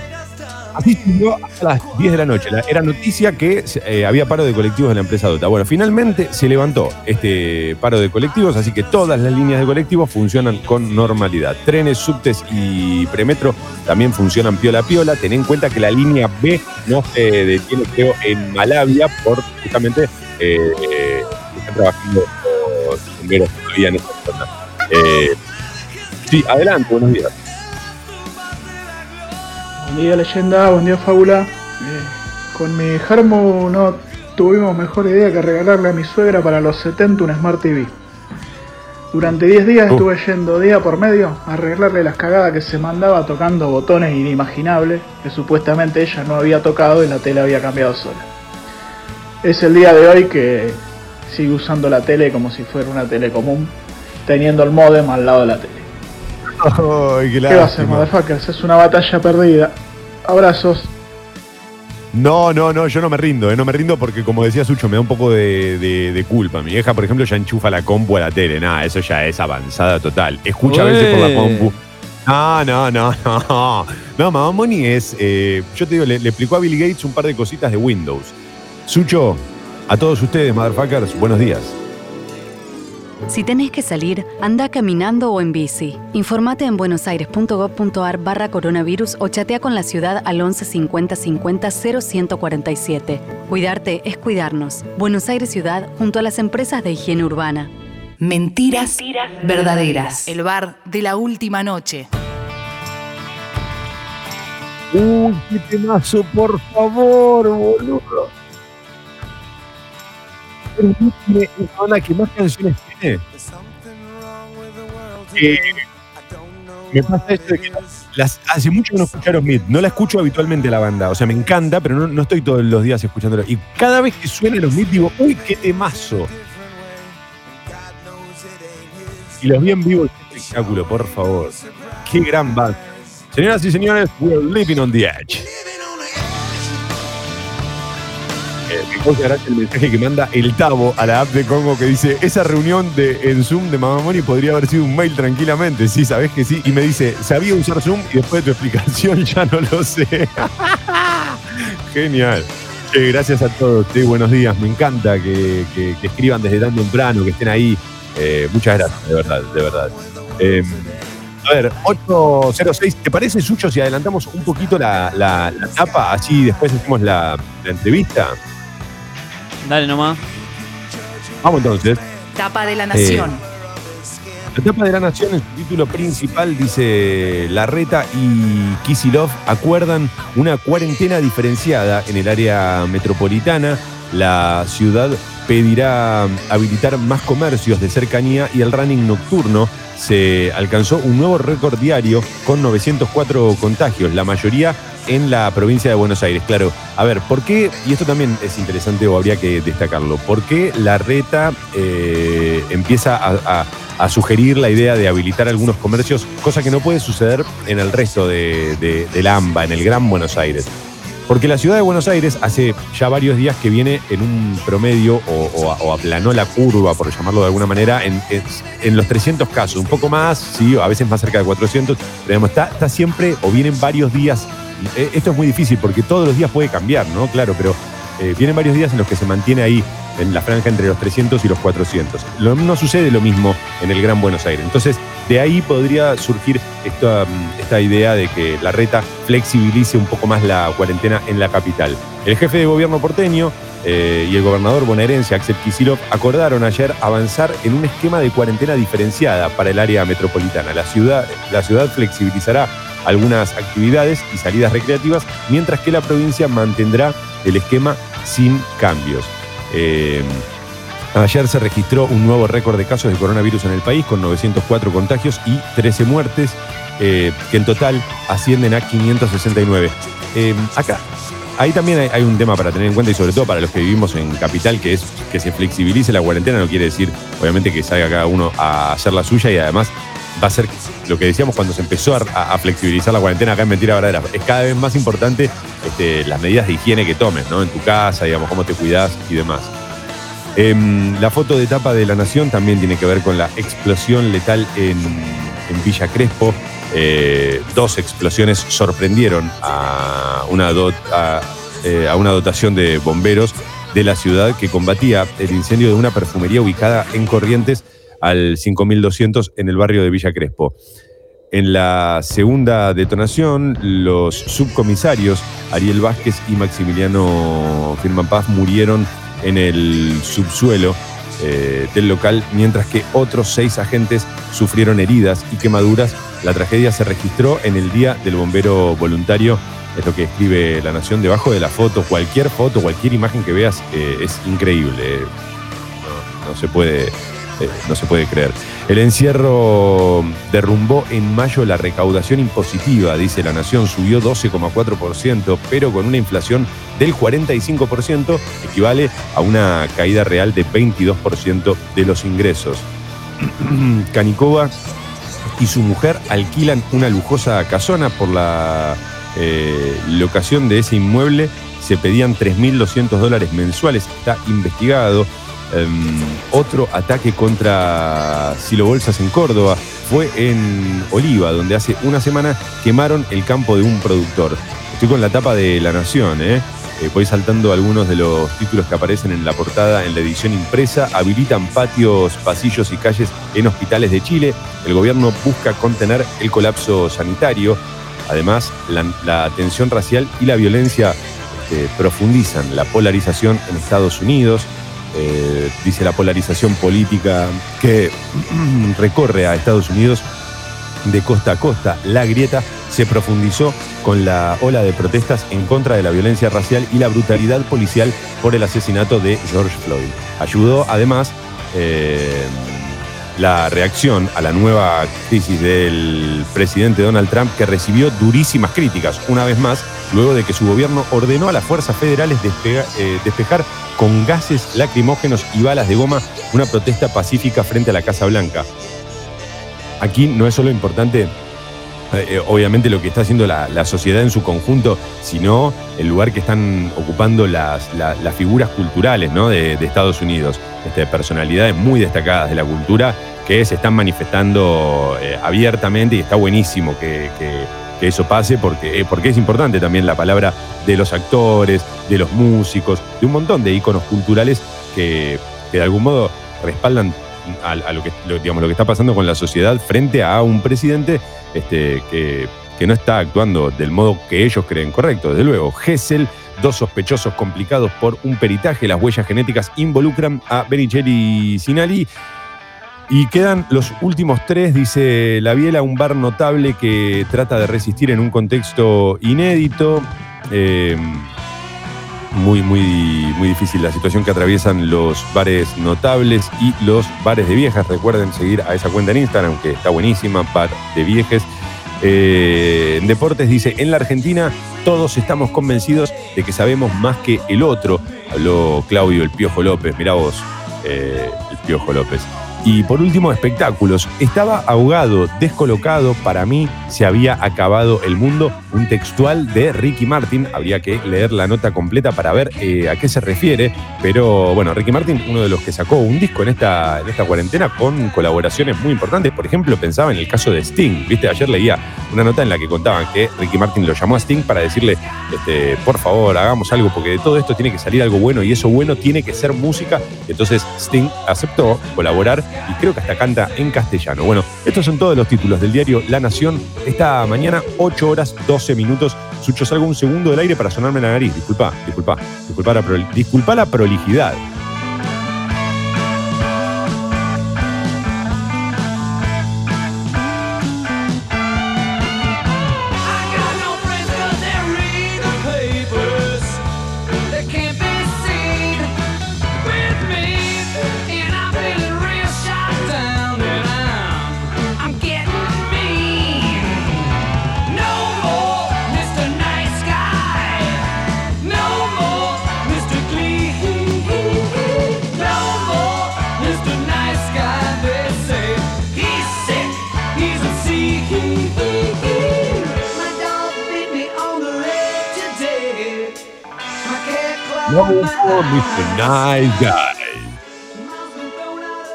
así siguió hasta las 10 de la noche. Era noticia que eh, había paro de colectivos de la empresa Dota. Bueno, finalmente se levantó este paro de colectivos, así que todas las líneas de colectivos funcionan con normalidad. Trenes, subtes y premetro también funcionan piola a piola. Ten en cuenta que la línea B no se detiene, creo, en Malavia por justamente eh, están trabajando los bomberos todavía en esta zona. Eh, sí, adelante, buenos días. Buen día leyenda, buen día fábula. Eh, con mi Germo no tuvimos mejor idea que regalarle a mi suegra para los 70 un Smart TV. Durante 10 días Uh. estuve yendo día por medio a arreglarle las cagadas que se mandaba tocando botones inimaginables que supuestamente ella no había tocado y la tele había cambiado sola. Es el día de hoy que sigue usando la tele como si fuera una tele común, teniendo el modem al lado de la tele. Qué ¿Qué va a hacer, motherfuckers? Es una batalla perdida. Abrazos. No, no, no, yo no me rindo, eh, no me rindo porque como decía Sucho, me da un poco de, de- de culpa. Mi vieja, por ejemplo, ya enchufa la compu a la tele. Nada, eso ya es avanzada total. Escucha a veces por la compu. No, no, no, no. No, Mamá Moni es. eh, yo te digo, le, le explicó a Bill Gates un par de cositas de Windows. Sucho, a todos ustedes, motherfuckers, buenos días. Si tenés que salir, anda caminando o en bici. Informate en buenosaires.gov.ar barra coronavirus o chatea con la ciudad al 11 50 50 0147. Cuidarte es cuidarnos. Buenos Aires Ciudad junto a las empresas de higiene urbana. Mentiras, verdaderas. El bar de la última noche. Uy, qué temazo, por favor, boludo. Es la banda que más canciones tiene. Eh, me pasa esto de que las, hace mucho que no escucharon Mid. No la escucho habitualmente la banda. O sea, me encanta, pero no, no estoy todos los días escuchándolo. Y cada vez que suena los Mid digo, uy, qué temazo. Y los vi en vivo, qué espectáculo, por favor. Qué gran banda. Señoras y señores, we're living on the edge. Eh, me causa gracia el mensaje que manda el Tavo a la app de Congo que dice, esa reunión de, en Zoom de Mamamoni podría haber sido un mail tranquilamente. Sí, sabes que sí. Y me dice, sabía usar Zoom y después de tu explicación ya no lo sé. Genial. Gracias a todos. Che, buenos días. Me encanta que, escriban desde tan temprano, que estén ahí. Eh, muchas gracias, de verdad, de verdad. Eh, a ver, 806, ¿te parece, Sucho, si adelantamos un poquito la, tapa? Así después hacemos la entrevista. Dale nomás. Vamos entonces. Tapa de la nación. La tapa de la Nación, en su título principal, dice Larreta y Kisilov acuerdan una cuarentena diferenciada en el área metropolitana. La ciudad pedirá habilitar más comercios de cercanía y el running nocturno se alcanzó un nuevo récord diario con 904 contagios, la mayoría en la provincia de Buenos Aires. Claro, a ver, ¿por qué? Y esto también es interesante o habría que destacarlo. ¿Por qué Larreta eh, empieza a, sugerir la idea de habilitar algunos comercios, cosa que no puede suceder en el resto de, de- del AMBA, en el Gran Buenos Aires? Porque la ciudad de Buenos Aires hace ya varios días que viene en un promedio o, aplanó la curva, por llamarlo de alguna manera, en, los 300 casos, un poco más, sí, a veces más cerca de 400, pero está siempre o vienen varios días. Eh, Esto es muy difícil porque todos los días puede cambiar, ¿no? Claro, pero eh, vienen varios días en los que se mantiene ahí en la franja entre los 300 y los 400. Lo- no sucede lo mismo en el Gran Buenos Aires. Entonces, de ahí podría surgir esta, mm, esta idea de que la reta flexibilice un poco más la cuarentena en la capital. El jefe de gobierno porteño eh, y el gobernador bonaerense Axel Kicillof acordaron ayer avanzar en un esquema de cuarentena diferenciada para el área metropolitana. La ciudad, la ciudad flexibilizará algunas actividades y salidas recreativas, mientras que la provincia mantendrá el esquema sin cambios. Eh, ayer se registró un nuevo récord de casos de coronavirus en el país, con 904 contagios y 13 muertes, eh, que en total ascienden a 569. Eh, acá, ahí también hay, hay un tema para tener en cuenta y sobre todo para los que vivimos en capital, que es que se flexibilice la cuarentena, no quiere decir, obviamente, que salga cada uno a hacer la suya y además va a ser lo que decíamos cuando se empezó a, flexibilizar la cuarentena acá en Mentira Verdadera. Es cada vez más importante este, las medidas de higiene que tomes, ¿no? En tu casa, digamos, cómo te cuidas y demás. Em, la foto de tapa de la Nación también tiene que ver con la explosión letal en, Villa Crespo. Eh, dos explosiones sorprendieron a una, eh, a una dotación de bomberos de la ciudad que combatía el incendio de una perfumería ubicada en Corrientes al 5200 en el barrio de Villa Crespo. En la segunda detonación, los subcomisarios Ariel Vázquez y Maximiliano Firmanpaz murieron en el subsuelo eh, del local, mientras que otros seis agentes sufrieron heridas y quemaduras. La tragedia se registró en el día del bombero voluntario. Es lo que escribe La Nación debajo de la foto. Cualquier foto, cualquier imagen que veas eh, es increíble. No, no se puede, eh, no se puede creer. El encierro derrumbó en mayo la recaudación impositiva, dice La Nación, subió 12,4%, pero con una inflación del 45%, equivale a una caída real de 22% de los ingresos. Canicova y su mujer alquilan una lujosa casona por la eh, locación de ese inmueble. Se pedían 3.200 dólares mensuales. Está investigado. Em, otro ataque contra Silo Bolsas en Córdoba fue en Oliva, donde hace una semana quemaron el campo de un productor. Estoy con la tapa de La Nación, ¿eh? Eh, voy saltando algunos de los títulos que aparecen en la portada en la edición impresa. Habilitan patios, pasillos y calles en hospitales de Chile. El gobierno busca contener el colapso sanitario. Además, la, la tensión racial y la violencia este, profundizan la polarización en Estados Unidos. Eh, dice la polarización política que recorre a Estados Unidos de costa a costa. La grieta se profundizó con la ola de protestas en contra de la violencia racial y la brutalidad policial por el asesinato de George Floyd. Ayudó además eh, la reacción a la nueva crisis del presidente Donald Trump que recibió durísimas críticas, una vez más, luego de que su gobierno ordenó a las fuerzas federales eh, despejar con gases lacrimógenos y balas de goma una protesta pacífica frente a la Casa Blanca. Aquí no es solo importante, eh, eh, obviamente, lo que está haciendo la, sociedad en su conjunto, sino el lugar que están ocupando las, la- las figuras culturales ¿no? de, Estados Unidos. Este, personalidades muy destacadas de la cultura que se están manifestando eh, abiertamente y está buenísimo que- que eso pase porque, eh, porque es importante también la palabra de los actores, de los músicos, de un montón de íconos culturales que, de algún modo respaldan a, lo, que, digamos, lo que está pasando con la sociedad frente a un presidente este, que, que no está actuando del modo que ellos creen correcto. Desde luego, Gessel, dos sospechosos complicados por un peritaje, las huellas genéticas involucran a Benicelli Sinali. Y quedan los últimos tres, dice La Biela, un bar notable que trata de resistir en un contexto inédito. Eh, muy, muy, muy difícil la situación que atraviesan los bares notables y los bares de viejas. Recuerden seguir a esa cuenta en Instagram, que está buenísima, bar de viejes. Eh, en Deportes dice, en la Argentina todos estamos convencidos de que sabemos más que el otro. Habló Claudio el Piojo López, mirá vos, eh, el Piojo López. Y por último, espectáculos. Estaba ahogado, descolocado, para mí se había acabado el mundo un textual de Ricky Martin. Habría que leer la nota completa para ver eh, a qué se refiere. Pero bueno, Ricky Martin, uno de los que sacó un disco en esta, en esta cuarentena con colaboraciones muy importantes. Por ejemplo, pensaba en el caso de Sting. Viste, ayer leía una nota en la que contaban que Ricky Martin lo llamó a Sting para decirle, este, por favor, hagamos algo, porque de todo esto tiene que salir algo bueno y eso bueno tiene que ser música. Entonces Sting aceptó colaborar y creo que hasta canta en castellano. Bueno, estos son todos los títulos del diario La Nación. Esta mañana, 8 horas 12 minutos. Sucho, salgo un segundo del aire para sonarme la nariz. Disculpa, disculpa, disculpa la, disculpa la prolijidad.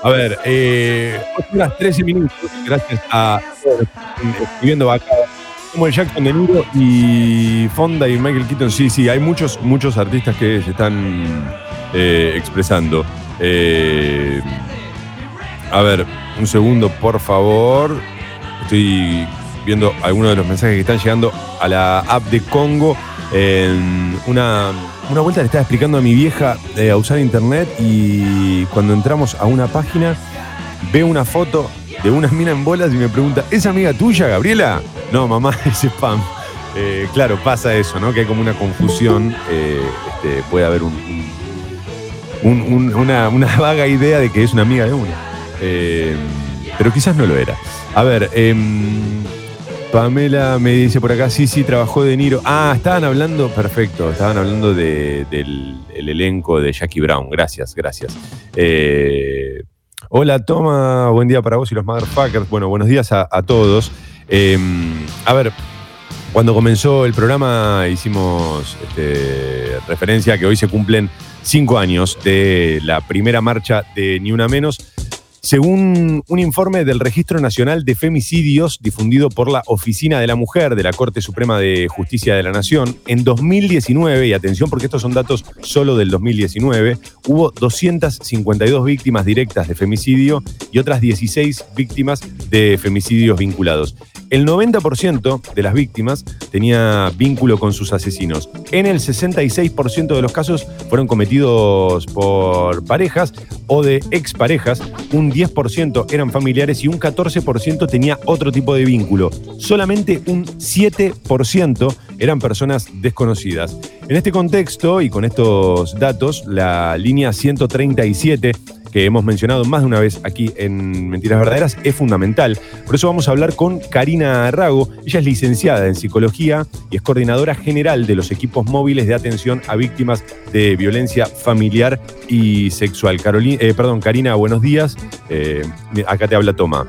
A ver, eh, 8 horas 13 minutos, gracias a escribiendo acá. Como el Jackson de Niro y Fonda y Michael Keaton, sí, sí, hay muchos, muchos artistas que se están eh, expresando. Eh, a ver, un segundo, por favor. Estoy viendo algunos de los mensajes que están llegando a la app de Congo. En una, una vuelta le estaba explicando a mi vieja eh, a usar internet y cuando entramos a una página veo una foto de una mina en bolas y me pregunta, ¿es amiga tuya, Gabriela? No, mamá, es spam. Eh, claro, pasa eso, ¿no? Que hay como una confusión. eh, este, puede haber un, un- un- una, una vaga idea de que es una amiga de. Eh, pero quizás no lo era. A ver, em, Pamela me dice por acá, sí, sí, trabajó de Niro. Ah, estaban hablando, perfecto, estaban hablando de- del el elenco de Jackie Brown. Gracias, gracias. Eh, hola, Toma, buen día para vos y los motherfuckers. Bueno, buenos días a, a todos. Em, a ver, cuando comenzó el programa hicimos este, referencia a que hoy se cumplen cinco años de la primera marcha de Ni Una Menos. Según un informe del Registro Nacional de Femicidios difundido por la Oficina de la Mujer de la Corte Suprema de Justicia de la Nación, en 2019, y atención porque estos son datos solo del 2019, hubo 252 víctimas directas de femicidio y otras 16 víctimas de femicidios vinculados. El 90% de las víctimas tenía vínculo con sus asesinos. En el 66% de los casos fueron cometidos por parejas o de exparejas, un 10% eran familiares y un 14% tenía otro tipo de vínculo. Solamente un 7% eran personas desconocidas. En este contexto y con estos datos, la línea 137 que hemos mencionado más de una vez aquí en Mentiras Verdaderas es fundamental. Por eso vamos a hablar con Karina Rago. Ella es licenciada en psicología y es coordinadora general de los equipos móviles de atención a víctimas de violencia familiar y sexual. Carolina, eh, perdón, Karina, buenos días. Eh, acá te habla Toma.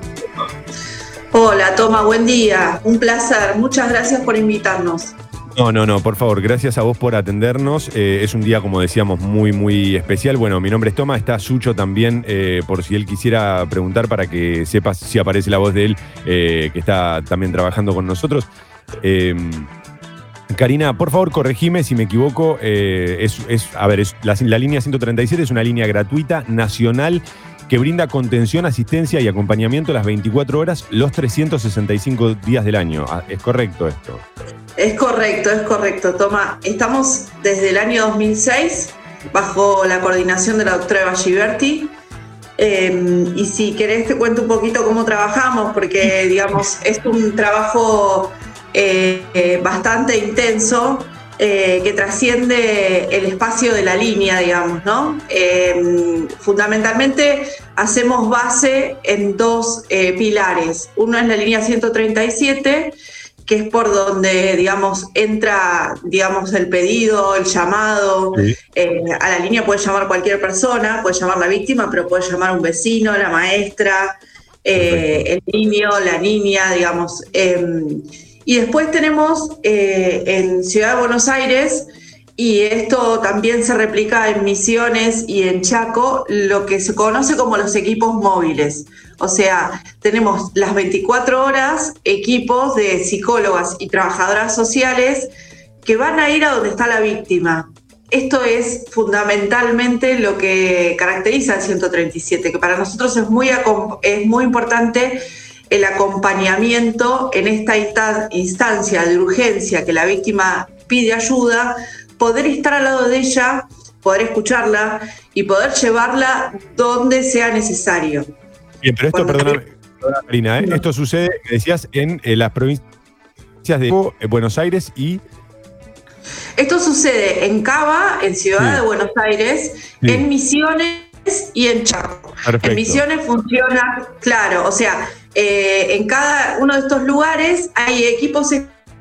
Hola, Toma, buen día. Un placer. Muchas gracias por invitarnos. No, no, no, por favor, gracias a vos por atendernos. Eh, es un día, como decíamos, muy, muy especial. Bueno, mi nombre es Toma, está Sucho también, eh, por si él quisiera preguntar para que sepas si aparece la voz de él, eh, que está también trabajando con nosotros. Eh, Karina, por favor, corregime si me equivoco. es, a ver, la línea 137 es una línea gratuita, nacional, que brinda contención, asistencia y acompañamiento las 24 horas, los 365 días del año. Ah, ¿Es correcto esto? Es correcto, es correcto, Toma. Estamos desde el año 2006 bajo la coordinación de la doctora Eva Giberti. Eh, y si querés te cuento un poquito cómo trabajamos, porque digamos es un trabajo eh, eh, bastante intenso eh, que trasciende el espacio de la línea, digamos, ¿no? Eh, fundamentalmente hacemos base en dos eh, pilares. Uno es la línea 137, que es por donde, digamos, entra, digamos, el pedido, el llamado. Eh, a la línea puede llamar cualquier persona, puede llamar la víctima, pero puede llamar un vecino, la maestra, el niño, la niña, digamos. Y después tenemos eh, en Ciudad de Buenos Aires, y esto también se replica en Misiones y en Chaco, lo que se conoce como los equipos móviles. O sea, tenemos las 24 horas equipos de psicólogas y trabajadoras sociales que van a ir a donde está la víctima. Esto es fundamentalmente lo que caracteriza al 137, que para nosotros es muy, es muy importante el acompañamiento en esta instancia de urgencia que la víctima pide ayuda, poder estar al lado de ella, poder escucharla y poder llevarla donde sea necesario. Bien, pero esto, perdóname, Marina, ¿eh? esto sucede, me decías, en, las provincias de eh, Buenos Aires y... Esto sucede en Cava, en Ciudad de Buenos Aires, en Misiones y en Chaco. En Misiones funciona, claro, o sea, eh, en cada uno de estos lugares hay equipos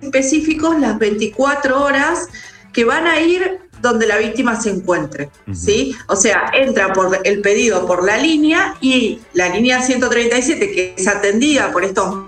específicos las 24 horas que van a ir donde la víctima se encuentre, ¿sí? O sea, entra por el pedido por la línea y la línea 137 que es atendida por estos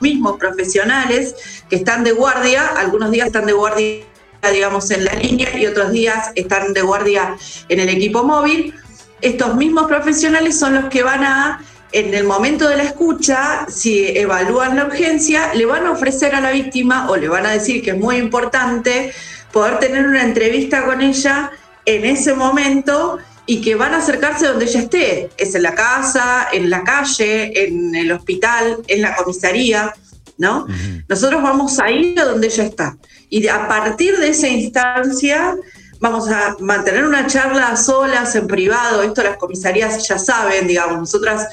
mismos profesionales que están de guardia, algunos días están de guardia digamos en la línea y otros días están de guardia en el equipo móvil. Estos mismos profesionales son los que van a en el momento de la escucha, si evalúan la urgencia, le van a ofrecer a la víctima o le van a decir que es muy importante poder tener una entrevista con ella en ese momento y que van a acercarse donde ella esté. Es en la casa, en la calle, en el hospital, en la comisaría, ¿no? Nosotros vamos a ir a donde ella está. Y a partir de esa instancia vamos a mantener una charla a solas, en privado. Esto las comisarías ya saben, digamos, nosotras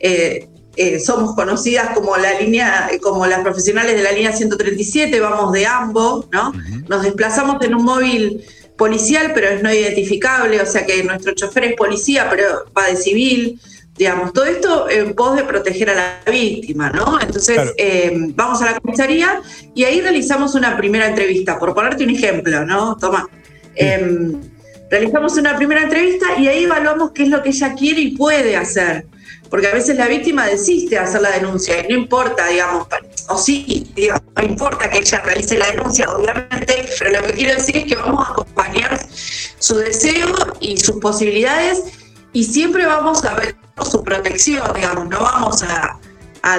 eh, eh, somos conocidas como la línea, como las profesionales de la línea 137, vamos de ambos, ¿no? Nos desplazamos en un móvil policial, pero es no identificable, o sea que nuestro chofer es policía, pero va de civil, digamos, todo esto en pos de proteger a la víctima, ¿no? Entonces, eh, vamos a la comisaría y ahí realizamos una primera entrevista, por ponerte un ejemplo, ¿no? Toma. Em, realizamos una primera entrevista y ahí evaluamos qué es lo que ella quiere y puede hacer porque a veces la víctima desiste de hacer la denuncia y no importa, digamos, o sí, digamos, no importa que ella realice la denuncia, obviamente, pero lo que quiero decir es que vamos a acompañar su deseo y sus posibilidades y siempre vamos a ver su protección, digamos, no vamos a,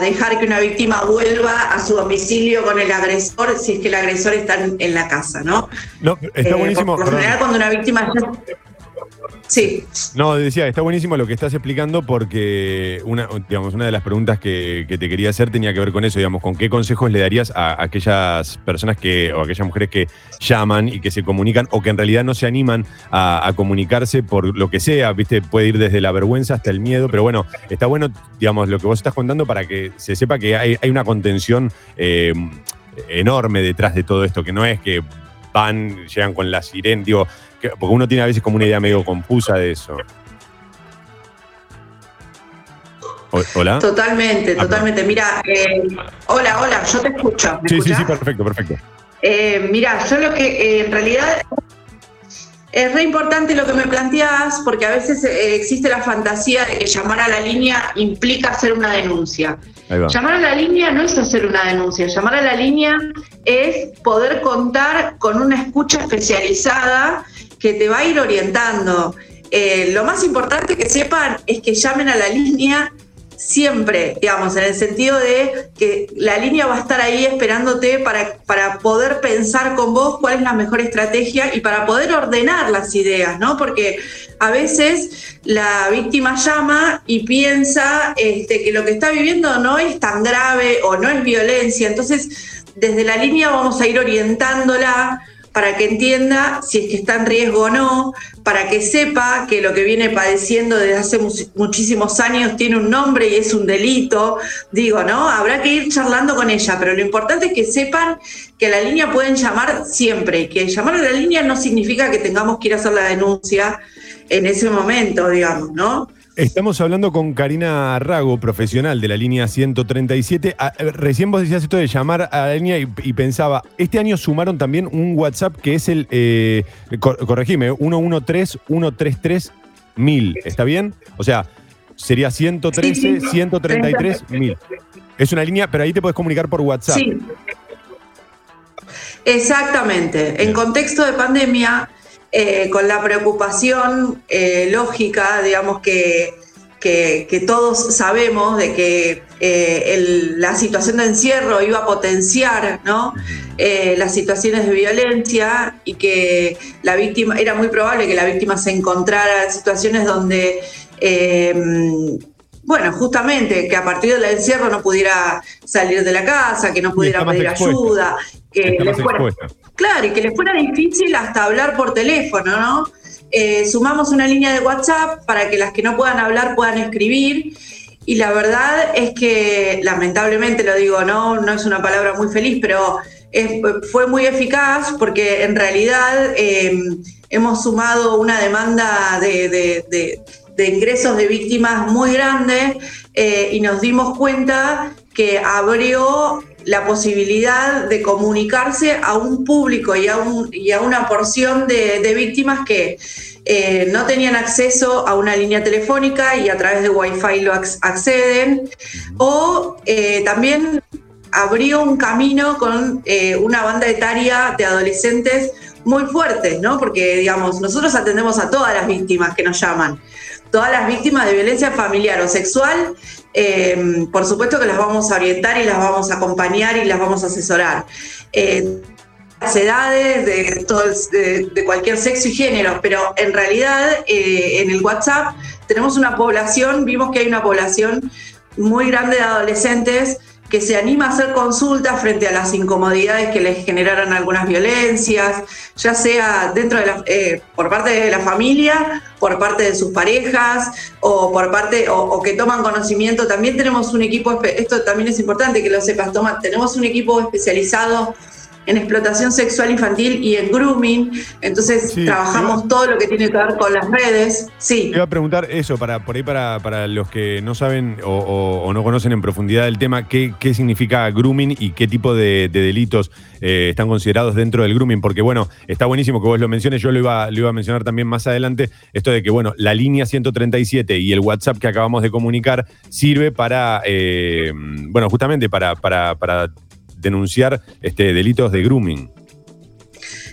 dejar que una víctima vuelva a su domicilio con el agresor si es que el agresor está en, la casa, ¿no? No, está eh, buenísimo. Por, general, cuando una víctima Sí. No, decía, está buenísimo lo que estás explicando porque una, digamos, una de las preguntas que, te quería hacer tenía que ver con eso, digamos, con qué consejos le darías a aquellas personas que, o aquellas mujeres que llaman y que se comunican o que en realidad no se animan a, comunicarse por lo que sea, viste, puede ir desde la vergüenza hasta el miedo, pero bueno, está bueno, digamos, lo que vos estás contando para que se sepa que hay, una contención eh, enorme detrás de todo esto, que no es que van, llegan con la sirena, digo, porque uno tiene a veces como una idea medio confusa de eso. Hola. Totalmente, ah, totalmente. Mira, eh, hola, hola, yo te escucho. sí, sí, sí, perfecto, perfecto. Eh, mira, yo lo que eh, en realidad es re importante lo que me planteas, porque a veces existe la fantasía de que llamar a la línea implica hacer una denuncia. Llamar a la línea no es hacer una denuncia, llamar a la línea es poder contar con una escucha especializada que te va a ir orientando. Eh, lo más importante que sepan es que llamen a la línea siempre, digamos, en el sentido de que la línea va a estar ahí esperándote para, para poder pensar con vos cuál es la mejor estrategia y para poder ordenar las ideas, ¿no? Porque a veces la víctima llama y piensa este, que lo que está viviendo no es tan grave o no es violencia, entonces desde la línea vamos a ir orientándola para que entienda si es que está en riesgo o no, para que sepa que lo que viene padeciendo desde hace muchísimos años tiene un nombre y es un delito. Digo, ¿no? Habrá que ir charlando con ella, pero lo importante es que sepan que a la línea pueden llamar siempre, que llamar a la línea no significa que tengamos que ir a hacer la denuncia en ese momento, digamos, ¿no? Estamos hablando con Karina Rago, profesional de la línea 137. Ah, eh, recién vos decías esto de llamar a la línea y, pensaba, este año sumaron también un WhatsApp que es el, eh, corregime, 113-133-1000. ¿Está bien? O sea, sería 113-133-1000. Es una línea, pero ahí te puedes comunicar por WhatsApp. Sí. Exactamente. En contexto de pandemia, eh, con la preocupación eh, lógica, digamos que, que, que todos sabemos de que eh, el- la situación de encierro iba a potenciar ¿no? Las situaciones de violencia y que la víctima, era muy probable que la víctima se encontrara en situaciones donde, bueno, justamente que a partir del encierro no pudiera salir de la casa, que no pudiera pedir expuesta. ayuda, que Está le más fuera. Claro, y que le fuera difícil hasta hablar por teléfono, ¿no? Eh, sumamos una línea de WhatsApp para que las que no puedan hablar puedan escribir. Y la verdad es que, lamentablemente lo digo, no, no es una palabra muy feliz, pero es- fue muy eficaz porque en realidad eh, hemos sumado una demanda de, de- de- de ingresos de víctimas muy grande eh, y nos dimos cuenta que abrió la posibilidad de comunicarse a un público y a, un- y a una porción de, de víctimas que eh, no tenían acceso a una línea telefónica y a través de Wi-Fi lo ac- acceden, o eh, también abrió un camino con eh, una banda etaria de adolescentes muy fuertes, ¿no? Porque, digamos, nosotros atendemos a todas las víctimas que nos llaman, todas las víctimas de violencia familiar o sexual, eh, por supuesto que las vamos a orientar y las vamos a acompañar y las vamos a asesorar. Eh, las edades, de, cualquier sexo y género, pero en realidad eh, en el WhatsApp tenemos una población, vimos que hay una población muy grande de adolescentes que se anima a hacer consultas frente a las incomodidades que les generaron algunas violencias, ya sea dentro de la, eh, por parte de la familia, por parte de sus parejas o por parte o, o que toman conocimiento. También tenemos un equipo, esto también es importante que lo sepas, toma, tenemos un equipo especializado en explotación sexual infantil y en grooming. Entonces trabajamos todo lo que tiene que ver con las redes. Sí. Te iba a preguntar eso, para, por ahí para, para los que no saben o, o- o no conocen en profundidad el tema, ¿qué, qué significa grooming y qué tipo de, de delitos eh, están considerados dentro del grooming? Porque bueno, está buenísimo que vos lo menciones, yo lo iba, lo iba a mencionar también más adelante, esto de que bueno, la línea 137 y el WhatsApp que acabamos de comunicar sirve para, eh, bueno, justamente para, para, para denunciar este, delitos de grooming.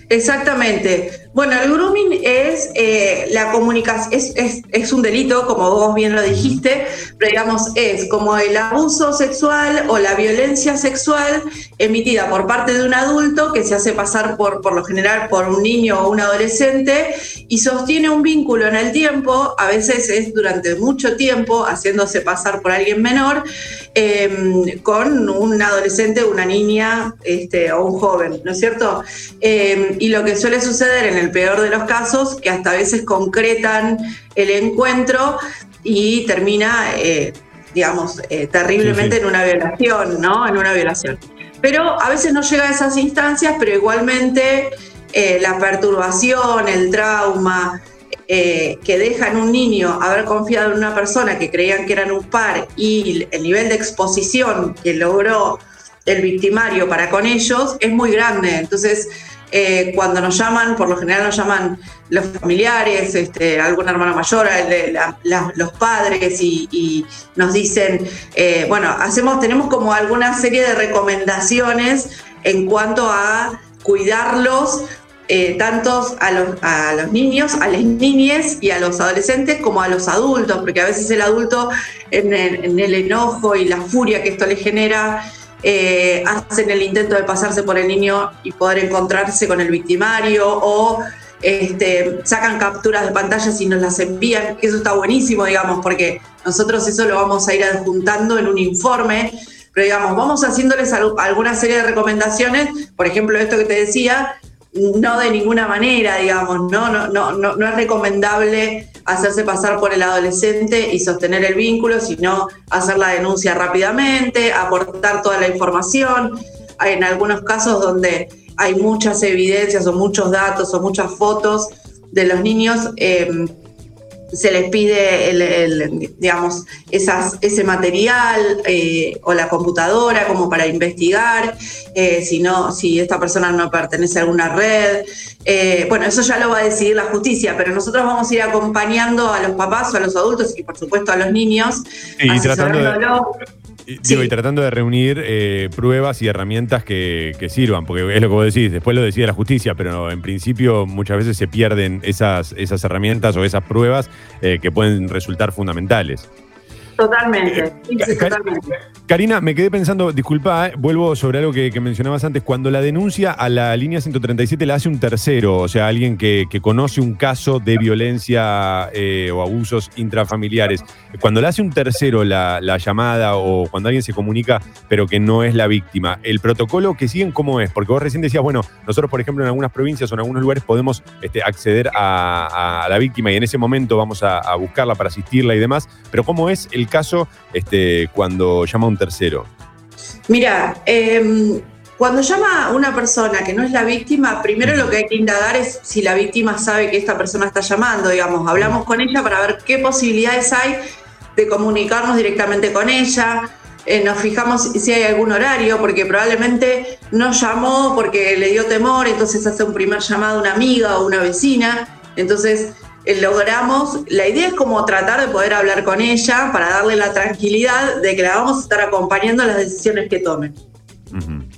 Exactamente. Bueno, el grooming es eh, la comunicación, es, es- es un delito, como vos bien lo dijiste, pero digamos, es como el abuso sexual o la violencia sexual emitida por parte de un adulto que se hace pasar por, por lo general por un niño o un adolescente y sostiene un vínculo en el tiempo, a veces es durante mucho tiempo, haciéndose pasar por alguien menor, eh, con un adolescente, una niña este, o un joven, ¿no es cierto? Eh, y lo que suele suceder en el peor de los casos, que hasta a veces concretan el encuentro y termina, eh, digamos, eh, terriblemente Sí, sí. en una violación, ¿no? En una violación. Pero a veces no llega a esas instancias, pero igualmente eh, la perturbación, el trauma que deja en un niño haber confiado en una persona que creían que eran un par y el nivel de exposición que logró el victimario para con ellos es muy grande. Entonces, eh, cuando nos llaman, por lo general nos llaman los familiares, este, alguna hermana mayor, los padres y, nos dicen, eh, bueno, hacemos, tenemos como alguna serie de recomendaciones en cuanto a cuidarlos, eh, tantos a los, niños, a las niñas y a los adolescentes como a los adultos, porque a veces el adulto en el enojo y la furia que esto le genera, eh, hacen el intento de pasarse por el niño y poder encontrarse con el victimario o este, sacan capturas de pantallas y nos las envían, que eso está buenísimo, digamos, porque nosotros eso lo vamos a ir adjuntando en un informe, pero digamos, vamos haciéndoles al- alguna serie de recomendaciones, por ejemplo, esto que te decía, no de ninguna manera, digamos, no, no, no, no es recomendable hacerse pasar por el adolescente y sostener el vínculo, sino hacer la denuncia rápidamente, aportar toda la información. En algunos casos donde hay muchas evidencias o muchos datos o muchas fotos de los niños, eh, se les pide, el, el, digamos, esas, ese material eh, o la computadora como para investigar, eh, si, no, si esta persona no pertenece a alguna red. Eh, bueno, eso ya lo va a decidir la justicia, pero nosotros vamos a ir acompañando a los papás o a los adultos y por supuesto a los niños, Y tratando de, Digo, y tratando de reunir eh, pruebas y herramientas que, que sirvan, porque es lo que vos decís, después lo decide la justicia, pero en principio muchas veces se pierden esas, esas herramientas o esas pruebas eh, que pueden resultar fundamentales. Totalmente. sí, sí, Ca- totalmente. Karina, me quedé pensando, disculpa, eh, vuelvo sobre algo que, que mencionabas antes, cuando la denuncia a la línea 137 la hace un tercero, o sea, alguien que, que conoce un caso de violencia eh, o abusos intrafamiliares, cuando la hace un tercero la, la llamada o cuando alguien se comunica pero que no es la víctima, ¿el protocolo que siguen cómo es? Porque vos recién decías, bueno, nosotros por ejemplo en algunas provincias o en algunos lugares podemos este, acceder a, a- a la víctima y en ese momento vamos a, a buscarla para asistirla y demás, pero ¿cómo es el caso este, cuando llama un tercero? Mira, em, cuando llama una persona que no es la víctima, primero lo que hay que indagar es si la víctima sabe que esta persona está llamando, digamos, hablamos con ella para ver qué posibilidades hay de comunicarnos directamente con ella. Eh, nos fijamos si hay algún horario, porque probablemente no llamó porque le dio temor, entonces hace un primer llamado a una amiga o una vecina. Entonces logramos, la idea es como tratar de poder hablar con ella para darle la tranquilidad de que la vamos a estar acompañando en las decisiones que tomen.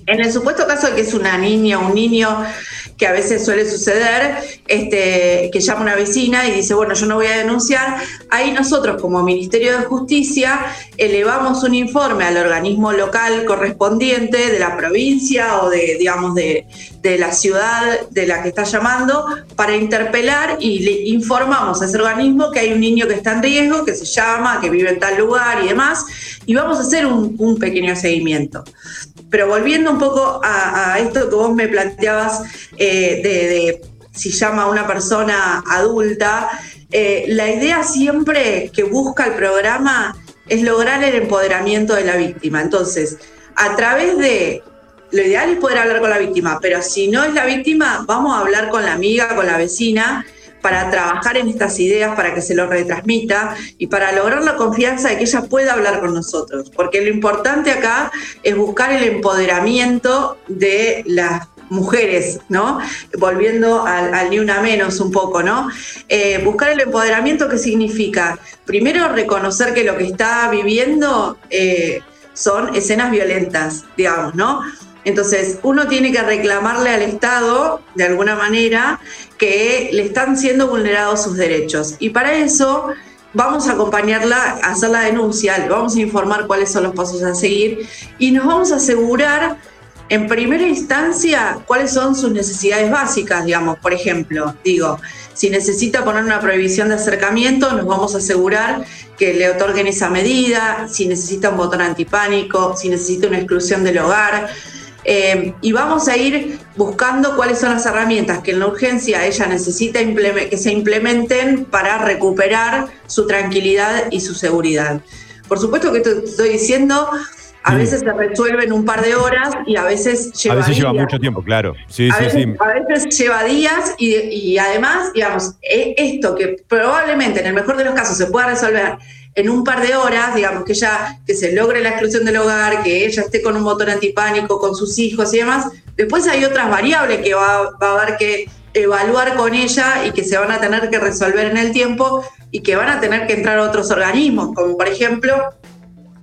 En el supuesto caso de que es una niña o un niño, que a veces suele suceder, este, que llama una vecina y dice, bueno, yo no voy a denunciar, ahí nosotros como Ministerio de Justicia elevamos un informe al organismo local correspondiente de la provincia o de, digamos, de, de la ciudad de la que está llamando para interpelar y le informamos a ese organismo que hay un niño que está en riesgo, que se llama, que vive en tal lugar y demás, y vamos a hacer un, un pequeño seguimiento. Pero volviendo un poco a, esto que vos me planteabas eh, de, de si llama a una persona adulta, eh, la idea siempre que busca el programa es lograr el empoderamiento de la víctima. Entonces, a través de lo ideal es poder hablar con la víctima, pero si no es la víctima, vamos a hablar con la amiga, con la vecina, para trabajar en estas ideas, para que se lo retransmita y para lograr la confianza de que ella pueda hablar con nosotros. Porque lo importante acá es buscar el empoderamiento de las mujeres, ¿no? Volviendo al, al ni una menos un poco, ¿no? Eh, buscar el empoderamiento que significa, primero, reconocer que lo que está viviendo eh, son escenas violentas, digamos, ¿no? Entonces, uno tiene que reclamarle al Estado, de alguna manera, que le están siendo vulnerados sus derechos. Y para eso vamos a acompañarla a hacer la denuncia, le vamos a informar cuáles son los pasos a seguir y nos vamos a asegurar en primera instancia cuáles son sus necesidades básicas, digamos, por ejemplo, digo, si necesita poner una prohibición de acercamiento, nos vamos a asegurar que le otorguen esa medida, si necesita un botón antipánico, si necesita una exclusión del hogar, eh, y vamos a ir buscando cuáles son las herramientas que en la urgencia ella necesita que se implementen para recuperar su tranquilidad y su seguridad. Por supuesto que que estoy diciendo, a veces se resuelve en un par de horas y a veces lleva a veces lleva mucho tiempo, claro. Sí, a, sí, veces, sí. a veces lleva días y, y además, digamos, e- esto que probablemente en el mejor de los casos se pueda resolver en un par de horas, digamos, que ella, que se logre la exclusión del hogar, que ella esté con un botón antipánico, con sus hijos y demás, después hay otras variables que va, va a haber que evaluar con ella y que se van a tener que resolver en el tiempo y que van a tener que entrar otros organismos, como por ejemplo